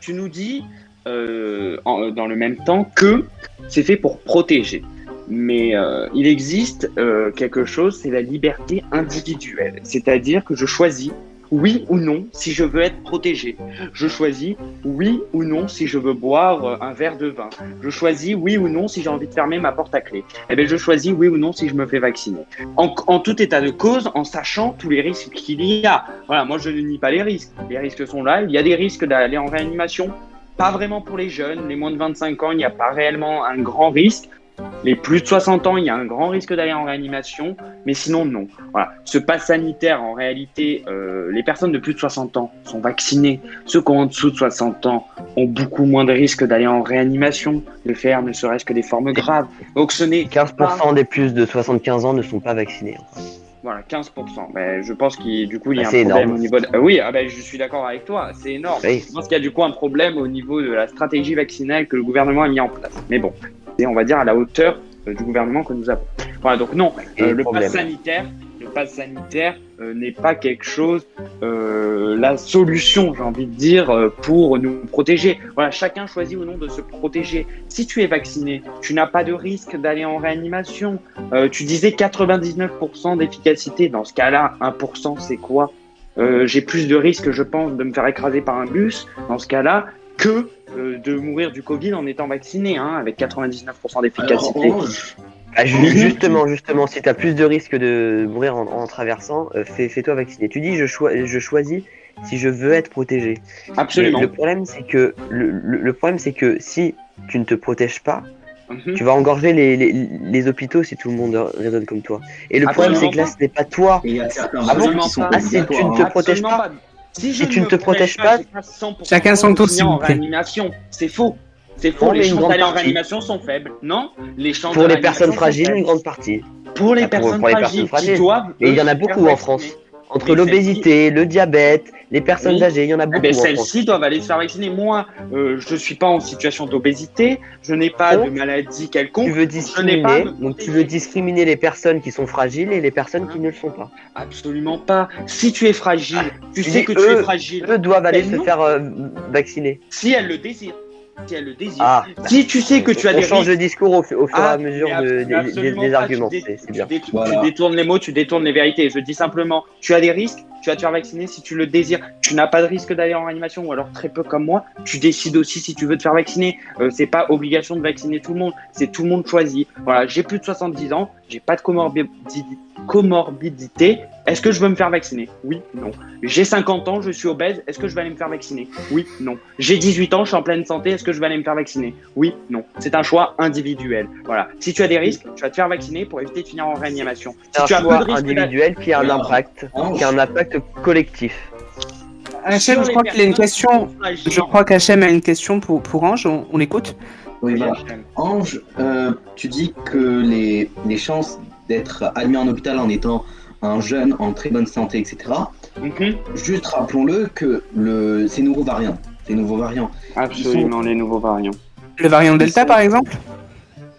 Tu nous dis euh, dans le même temps que c'est fait pour protéger. Mais euh, il existe euh, quelque chose, c'est la liberté individuelle. C'est-à-dire que je choisis oui ou non si je veux être protégé. Je choisis oui ou non si je veux boire un verre de vin. Je choisis oui ou non si j'ai envie de fermer ma porte à clé. Eh bien, je choisis oui ou non si je me fais vacciner. En, en tout état de cause, en sachant tous les risques qu'il y a. Voilà, moi je ne nie pas les risques. Les risques sont là. Il y a des risques d'aller en réanimation. Pas vraiment pour les jeunes. Les moins de 25 ans, il n'y a pas réellement un grand risque. Les plus de 60 ans, il y a un grand risque d'aller en réanimation, mais sinon non. Voilà. Ce pass sanitaire, en réalité, euh, les personnes de plus de 60 ans sont vaccinées. Ceux qui ont en dessous de 60 ans ont beaucoup moins de risques d'aller en réanimation, de faire ne serait-ce que des formes graves. Donc ce n'est 15% des plus de 75 ans ne sont pas vaccinés. Voilà, 15%. Ben, je pense qu'il du coup il y a Bah, un problème énorme. au niveau. De... Euh, oui, ah ben, je suis d'accord avec toi. C'est énorme. Oui. Je pense qu'il y a du coup un problème au niveau de la stratégie vaccinale que le gouvernement a mis en place. Mais bon, c'est on va dire à la hauteur euh, du gouvernement que nous avons. Voilà, donc non, euh, le le problème. pass sanitaire, le pass sanitaire euh, n'est pas quelque chose, euh, la solution, j'ai envie de dire, euh, pour nous protéger. Voilà, chacun choisit ou non de se protéger. Si tu es vacciné, tu n'as pas de risque d'aller en réanimation. Tu disais 99% d'efficacité. Dans ce cas-là, 1% c'est quoi? J'ai plus de risque, je pense, de me faire écraser par un bus. Dans ce cas-là, que de mourir du Covid en étant vacciné, hein, avec 99% d'efficacité. Ah, ju- justement, justement, si tu as plus de risques de mourir en, en traversant, euh, fais- fais-toi vacciner. Tu dis je, je choisis si je veux être protégé. Absolument. Mais le problème c'est que le, le- le problème c'est que si tu ne te protèges pas, Mhm. tu vas engorger les, les, les hôpitaux si tout le monde raisonne comme toi. Et le problème c'est que là ce n'est pas toi. et il y a certains Ah sont Ah, si tu ne te protèges Absolument pas, Si, si je tu ne te protèges pas, j'ai pas 100% Chacun son tour. C'est faux. C'est faux. Les chances d'aller en réanimation sont faibles. Non, les chances pour les personnes fragiles, une grande partie. Pour les Ah, pour- personnes pour les fragiles personnes fragiles. qui doivent. Mais il y en a se beaucoup en France. Entre Mais l'obésité, le diabète, les personnes Oui. âgées, il y en a Eh beaucoup ben, en France. celles-ci doivent aller se faire vacciner. Moi, euh, je ne suis pas en situation d'obésité, je n'ai pas Donc, de maladie quelconque. Tu veux pas discriminer, donc tu veux discriminer les personnes qui sont fragiles et les personnes qui ne le sont pas. Absolument pas. Si tu es fragile, tu tu sais que tu es fragile. Eux doivent aller Ben se non. faire euh, vacciner. Si elle le désire. Si elle le désire. Ah, si tu sais que tu as on des change risques. de discours au, au fur et Ah, à mesure de- des- arguments. Tu, dé- C'est c'est tu bien. dé- tu Voilà. détournes les mots, tu détournes les vérités. Je dis simplement, tu as des risques, tu vas te faire vacciner si tu le désires. Tu n'as pas de risque d'aller en réanimation ou alors très peu comme moi. Tu décides aussi si tu veux te faire vacciner. Euh, c'est pas obligation de vacciner tout le monde, c'est tout le monde choisi. Voilà, j'ai plus de 70 ans, j'ai pas de comorbi- comorbidité. Est-ce que je veux me faire vacciner? Oui, non. J'ai 50 ans, je suis obèse. Est-ce que je vais aller me faire vacciner? Oui, non. J'ai 18 ans, je suis en pleine santé. Est-ce que je vais aller me faire vacciner? Oui, non. C'est un choix individuel. Voilà. Si tu as des risques, tu vas te faire vacciner pour éviter de finir en réanimation. Si C'est un tu as peu choix de risques d'aller- individuel qui a un impact, qui a un impact collectif. Hachem, je crois qu'il a une question. Je crois qu'Hachem a une question pour, pour Ange. On, on l'écoute. oui, voilà. Ange, euh, tu dis que les, les chances d'être admis en hôpital en étant un jeune en très bonne santé, etc. Juste rappelons-le que le, ces nouveaux variants, ces nouveaux variants, Absolument, les nouveaux variants. Le variant Delta, par exemple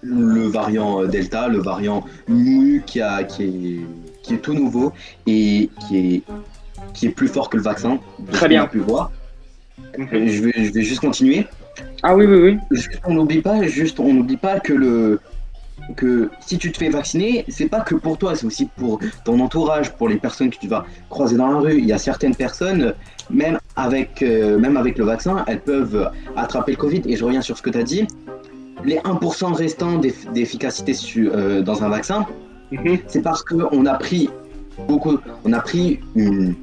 le variant euh, Delta, le variant Mu qui, a, qui, est, qui est tout nouveau et qui est, qui est plus fort que le vaccin. Très bien. a pu voir. Je vais, je vais juste continuer. Ah oui, oui, oui. Juste, on n'oublie pas, juste, on n'oublie pas que le que si tu te fais vacciner, c'est pas que pour toi, c'est aussi pour ton entourage, pour les personnes que tu vas croiser dans la rue. Il y a certaines personnes, même avec, euh, même avec le vaccin, elles peuvent attraper le Covid. Et je reviens sur ce que tu as dit. Les 1% restants d'eff- d'efficacité euh, dans un vaccin, Mhm. c'est parce qu'on a pris beaucoup, on a pris une,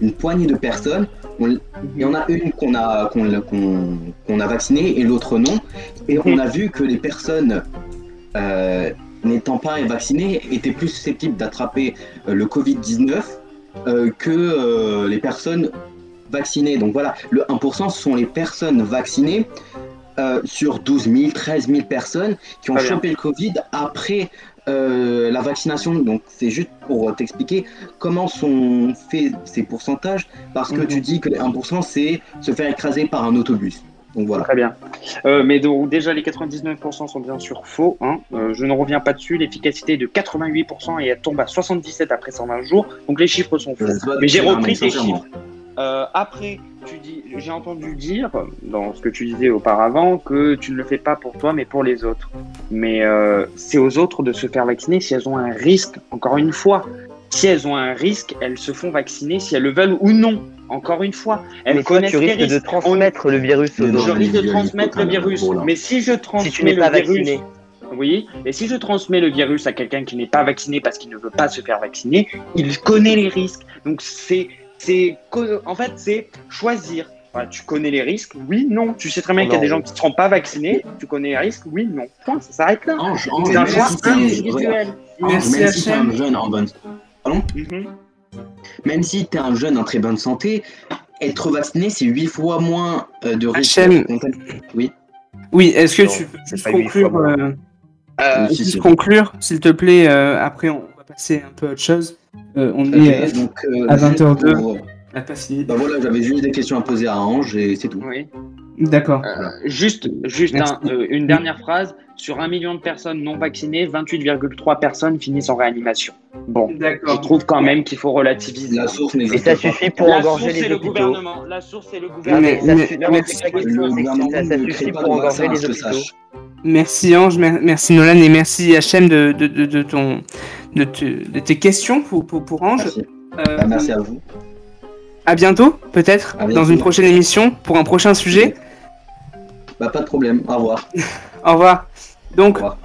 une poignée de personnes. On- il y en a une qu'on a, qu'on, a vaccinée et l'autre non. Et on a vu que les personnes euh, n'étant pas vaccinées étaient plus susceptibles d'attraper euh, le Covid-19 euh, que les personnes vaccinées. Donc voilà, le 1% ce sont les personnes vaccinées sur 12 000, 13 000 personnes qui ont bien. chopé le Covid après euh, la vaccination. Donc c'est juste pour t'expliquer comment sont faits ces pourcentages, parce que Mhm. tu dis que les 1% c'est se faire écraser par un autobus. Donc voilà. Très bien. Euh, mais donc, déjà, les 99% sont bien sûr faux. hein. Euh, je ne reviens pas dessus. L'efficacité est de 88% et elle tombe à 77 après 120 jours. Donc les chiffres sont faux. Mais j'ai repris tes chiffres. Euh, après, tu dis, j'ai entendu dire dans ce que tu disais auparavant que tu ne le fais pas pour toi, mais pour les autres. Mais c'est aux autres de se faire vacciner si elles ont un risque. Encore une fois, si elles ont un risque, elles se font vacciner si elles le veulent ou non. Encore une fois, elles Mais toi, connaissent tu les risques de risques. transmettre le virus aux Je risque de transmettre le virus. voilà. Mais si je transmets Si tu n'es le pas virus, vacciné. oui, et si je transmets le virus à quelqu'un qui n'est pas vacciné parce qu'il ne veut pas se faire vacciner, il connaît les risques. Donc c'est, c'est, en fait, c'est choisir. Voilà, tu connais les risques, oui, non. Tu sais très bien qu'il y a des gens qui ne seront pas vaccinés, tu connais les risques, oui, non. Point, ça s'arrête là. C'est un choix individuel. Merci, t'es HM. un jeune en bonne... Pardon? Mhm. Même si t'es un jeune en très bonne santé, être vacciné, c'est 8 fois moins euh, de risque. HM. Oui. Oui, est-ce que Non, tu peux juste conclure, euh, Euh, Si, si. conclure, s'il te plaît. euh, après, on va passer un peu à autre chose. Euh, on est euh, donc, euh, à juste 20h02. Passer. Bah voilà, j'avais juste des questions à poser à Ange et c'est tout. oui. D'accord. Euh, juste, juste un, euh, une dernière phrase. Sur un million de personnes non vaccinées, 28,3 personnes finissent en réanimation. Bon, je trouve quand même qu'il faut relativiser. La source Et ça pas. suffit pour La engorger les le gouvernement. La source, c'est le gouvernement. mais ça Mais-. Non, mais- ça, suffit pour engorger les hôpitaux. Merci Ange, mer- merci Nolan et merci HM de, de, de, de ton, de, te- de tes questions pour, pour, pour Ange. Merci. Euh, Bah, merci à vous. À bientôt, peut-être, dans une prochaine émission pour un prochain sujet. Bah, pas de problème. Au revoir. Au revoir. Donc, Au revoir.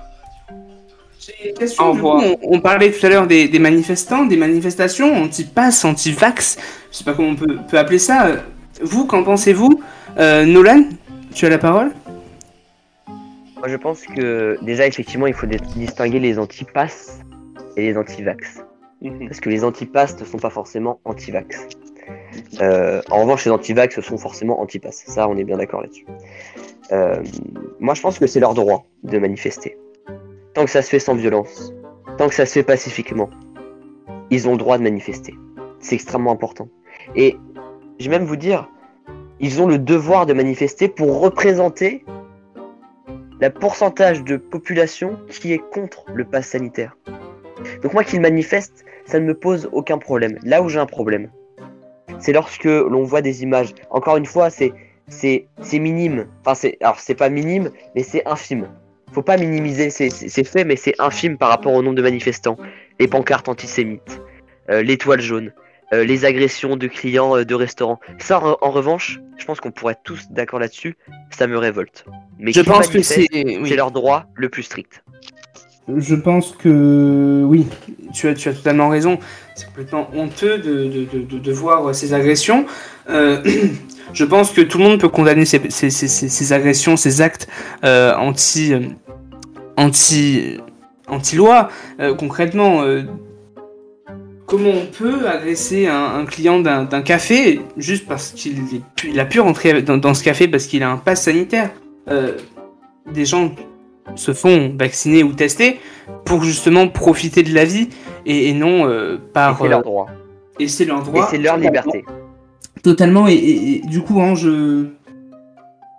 j'ai une question. Au du coup, revoir. on, on parlait tout à l'heure des, des manifestants, des manifestations anti-pass, anti-vax. Je sais pas comment on peut, peut appeler ça. Vous, qu'en pensez-vous? Euh, Nolan, tu as la parole? Moi, je pense que déjà, effectivement, il faut distinguer les anti-pass et les anti-vax. Mhm. Parce que les anti-pass ne sont pas forcément anti-vax. Euh, en revanche, les anti-vax sont forcément anti-pass. Ça, on est bien d'accord là-dessus. Euh, moi, je pense que c'est leur droit de manifester. Tant que ça se fait sans violence, tant que ça se fait pacifiquement, ils ont le droit de manifester. C'est extrêmement important. Et je vais même vous dire, ils ont le devoir de manifester pour représenter la pourcentage de population qui est contre le pass sanitaire. Donc moi qu'ils manifestent, ça ne me pose aucun problème. Là où j'ai un problème, c'est lorsque l'on voit des images. Encore une fois, c'est c'est c'est minime. Enfin c'est alors c'est pas minime, mais c'est infime. Faut pas minimiser ces, ces- faits, mais c'est infime par rapport au nombre de manifestants. Les pancartes antisémites, euh, l'étoile jaune, euh, les agressions de clients euh, de restaurants. Ça, en, en revanche, je pense qu'on pourrait être tous d'accord là-dessus. Ça me révolte. Mais Je pense que c'est. manifestent, oui. c'est leur droit le plus strict. Je pense que oui, tu as, tu as totalement raison. C'est complètement honteux de, de, de, de- voir ces agressions. Euh, je pense que tout le monde peut condamner ces, ces, ces, ces- agressions, ces actes euh, anti, euh, anti, anti-loi. Euh, concrètement, comment on peut agresser un, client d'un café juste parce qu'il a pu rentrer dans, dans ce café parce qu'il a un pass sanitaire? Des gens se font vacciner ou tester pour justement profiter de la vie et, et non euh, Et par c'est leur euh, droit. et c'est leur Et droit c'est leur liberté. totalement. Et, et- et du coup Ange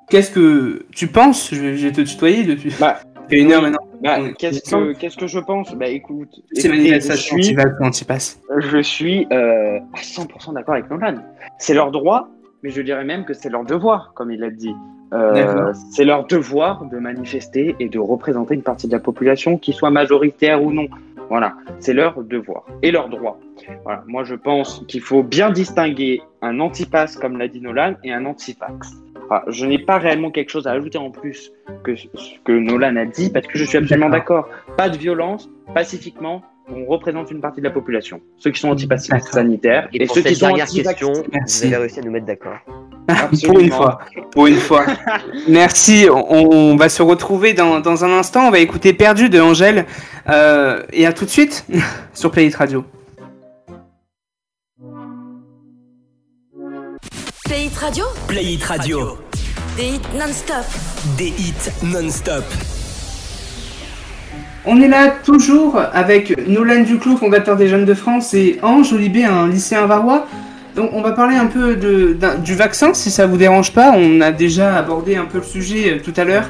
qu'est-ce que tu penses? Je vais, je vais te tutoyer depuis Bah, une heure maintenant. Bah, qu'est-ce que qu'est-ce que je pense? Bah écoute, c'est écoutez, je manifestation suis, ou anti-pass je suis euh, à 100% d'accord avec Nolan. C'est leur droit, mais je dirais même que c'est leur devoir, comme il l'a dit. Euh, c'est leur devoir de manifester et de représenter une partie de la population, qui soit majoritaire ou non. Voilà, c'est leur devoir et leur droit. Voilà, moi je pense qu'il faut bien distinguer un antipass, comme l'a dit Nolan, et un antivax. Voilà, je n'ai pas réellement quelque chose à ajouter en plus que ce que Nolan a dit, parce que je suis absolument d'accord. Pas de violence, pacifiquement, on représente une partie de la population. Ceux qui sont anti-pass D'accord. sanitaires Et, et, pour ceux cette qui sont dernière question, Merci. vous avez réussi à nous mettre d'accord. pour une fois pour une fois merci on, on va se retrouver dans, dans un instant on va écouter Perdu de Angèle Euh, et à tout de suite sur Play It Radio Play It Radio, Play It Radio. des hits non-stop. Des hits non-stop. On est là toujours avec Nolan Duclos, fondateur des Jeunes de France, et Ange Olibé, un lycéen varois. Donc on va parler un peu du vaccin, si ça vous dérange pas. On a déjà abordé un peu le sujet euh, tout à l'heure.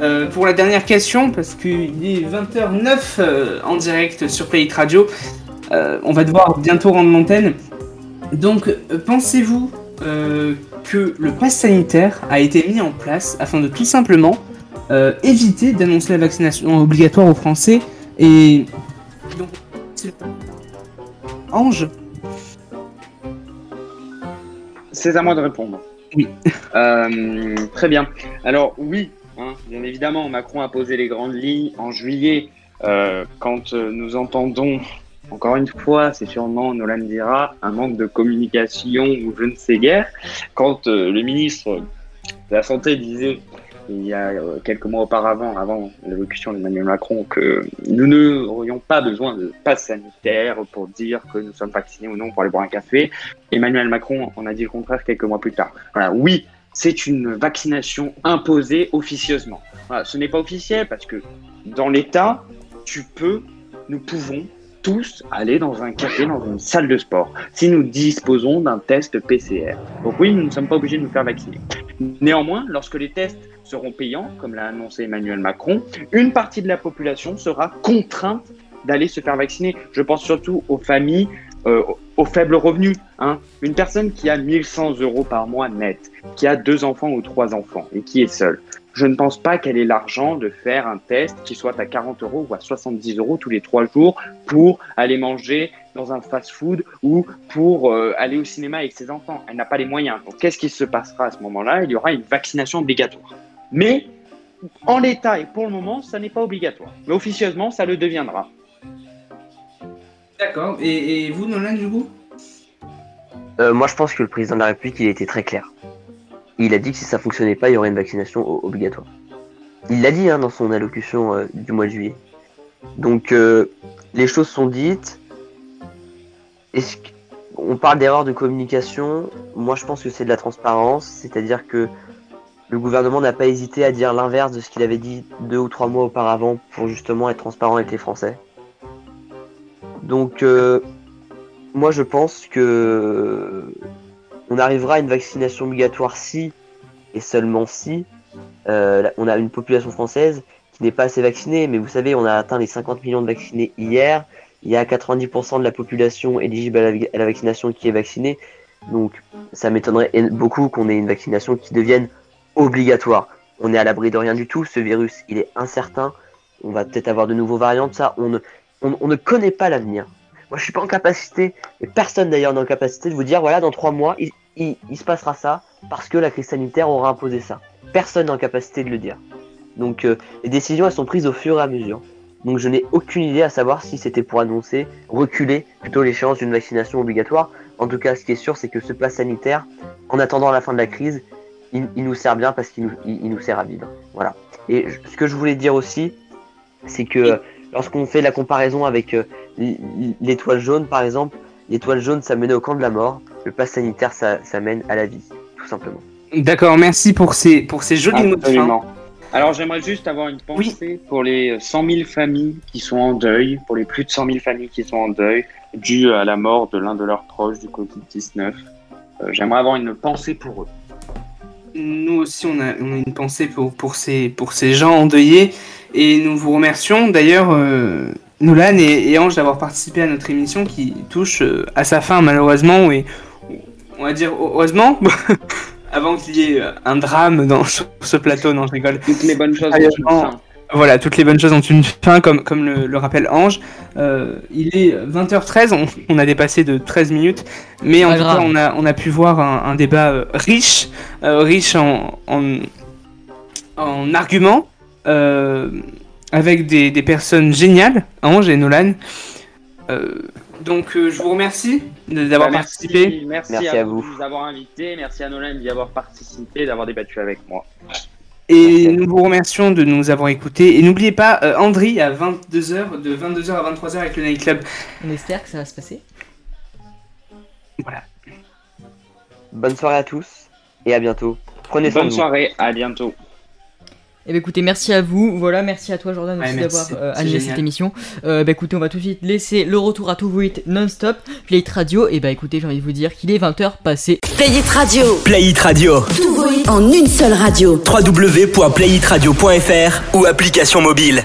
Euh, pour la dernière question, parce qu'il est 20h09 euh, en direct sur Play It Radio, on va devoir bientôt rendre l'antenne. Donc, pensez-vous que le pass sanitaire a été mis en place afin de tout simplement euh, éviter d'annoncer la vaccination obligatoire aux Français et donc Ange C'est à moi de répondre. Oui. Euh, très bien. Alors oui, hein, bien évidemment, Macron a posé les grandes lignes en juillet. euh, quand nous entendons, encore une fois, c'est sûrement, Nolan dira, un manque de communication ou je ne sais guère. Quand euh, le ministre de la Santé disait il y a euh, quelques mois auparavant, avant l'élocution d'Emmanuel Macron, que nous n'aurions pas besoin de passe sanitaire pour dire que nous sommes vaccinés ou non pour aller boire un café. Emmanuel Macron en a dit le contraire quelques mois plus tard. Voilà, oui, c'est une vaccination imposée officieusement. Ce n'est pas officiel parce que dans l'État, tu peux, nous pouvons tous aller dans un café, dans une salle de sport, si nous disposons d'un test PCR. Donc oui, nous ne sommes pas obligés de nous faire vacciner. Néanmoins, lorsque les tests seront payants, comme l'a annoncé Emmanuel Macron, une partie de la population sera contrainte d'aller se faire vacciner. Je pense surtout aux familles euh, aux faibles revenus. Hein. Une personne qui a 1100 euros par mois net, qui a deux enfants ou trois enfants et qui est seule, je ne pense pas qu'elle ait l'argent de faire un test qui soit à 40 euros ou à 70 euros tous les trois jours pour aller manger dans un fast-food ou pour euh, aller au cinéma avec ses enfants. Elle n'a pas les moyens. Donc qu'est-ce qui se passera à ce moment-là? Il y aura une vaccination obligatoire. Mais en l'état et pour le moment, ça n'est pas obligatoire. Mais officieusement, ça le deviendra. D'accord. Et, vous, Nolan, du coup? Euh, moi, je pense que le président de la République, il a été très clair. Il a dit que si ça fonctionnait pas, il y aurait une vaccination obligatoire. Il l'a dit hein, dans son allocution euh, du mois de juillet. Donc, euh, les choses sont dites. Est-ce on parle d'erreur de communication. Moi, je pense que c'est de la transparence, c'est-à-dire que le gouvernement n'a pas hésité à dire l'inverse de ce qu'il avait dit deux ou trois mois auparavant pour justement être transparent avec les Français. Donc, euh, moi, je pense que on arrivera à une vaccination obligatoire si et seulement si euh, on a une population française qui n'est pas assez vaccinée. Mais vous savez, on a atteint les 50 millions de vaccinés hier. Il y a 90% de la population éligible à la, vaccination qui est vaccinée. Donc, ça m'étonnerait beaucoup qu'on ait une vaccination qui devienne obligatoire. On est à l'abri de rien du tout. Ce virus, il est incertain. On va peut-être avoir de nouveaux variants de ça. On ne, on, on ne connaît pas l'avenir. Moi, je suis pas en capacité, et personne d'ailleurs n'est en capacité de vous dire, voilà, dans trois mois, il, il- il se passera ça parce que la crise sanitaire aura imposé ça. Personne n'est en capacité de le dire. Donc, euh, les décisions, elles sont prises au fur et à mesure. Donc, je n'ai aucune idée à savoir si c'était pour annoncer, reculer plutôt l'échéance d'une vaccination obligatoire. En tout cas, ce qui est sûr, c'est que ce pass sanitaire, en attendant la fin de la crise, il, il nous sert bien parce qu'il nous, nous sert à vivre. Voilà. Et ce que je voulais dire aussi, c'est que lorsqu'on fait la comparaison avec euh, l'étoile jaune, par exemple, l'étoile jaune, ça menait au camp de la mort. Le pass sanitaire, ça, ça mène à la vie, tout simplement. D'accord, merci pour ces, pour ces jolis mots de fin. Absolument. Alors j'aimerais juste avoir une pensée pour les 100 000 familles qui sont en deuil, pour les plus de 100 000 familles qui sont en deuil, dû à la mort de l'un de leurs proches du Covid-19. Euh, j'aimerais avoir une pensée pour eux. Nous aussi, on a, on a une pensée pour, pour, ces, pour ces gens endeuillés. Et nous vous remercions d'ailleurs, euh, Nolan et, et Ange, d'avoir participé à notre émission qui touche euh, à sa fin, malheureusement. Et on va dire heureusement, avant qu'il y ait euh, un drame dans, sur ce plateau. Non, je rigole. Toutes les bonnes choses ont une fin. Voilà, toutes les bonnes choses ont une fin, comme, comme le, le rappelle Ange. Euh, il est 20h13, on, on a dépassé de 13 minutes, mais en tout grave. cas, on a, on a pu voir un, un débat euh, riche, euh, riche en, en, en arguments, avec des, des personnes géniales, Ange et Nolan. Euh, donc, euh, je vous remercie d'avoir Bah, merci, participé. Merci, Merci à, à vous vous. de nous avoir invités. Merci à Nolan d'y avoir participé, d'avoir débattu avec moi. Et nous vous remercions de nous avoir écoutés. Et n'oubliez pas, euh, Andri à 22h, de 22h à 23h avec le Night Club. On espère que ça va se passer. Voilà. Bonne soirée à tous et à bientôt. Prenez soin Bonne de vous. soirée, à bientôt. Eh ben écoutez, merci à vous. Voilà, merci à toi Jordan Ouais, aussi merci. d'avoir euh, animé génial. cette émission. Euh, bah écoutez, on va tout de suite laisser le retour à tout vous hit non-stop, Play It Radio. Et bah écoutez, j'ai envie de vous dire qu'il est 20h passé. Play It Radio. Play It Radio. Tout en une seule radio. www.playitradio.fr ou application mobile.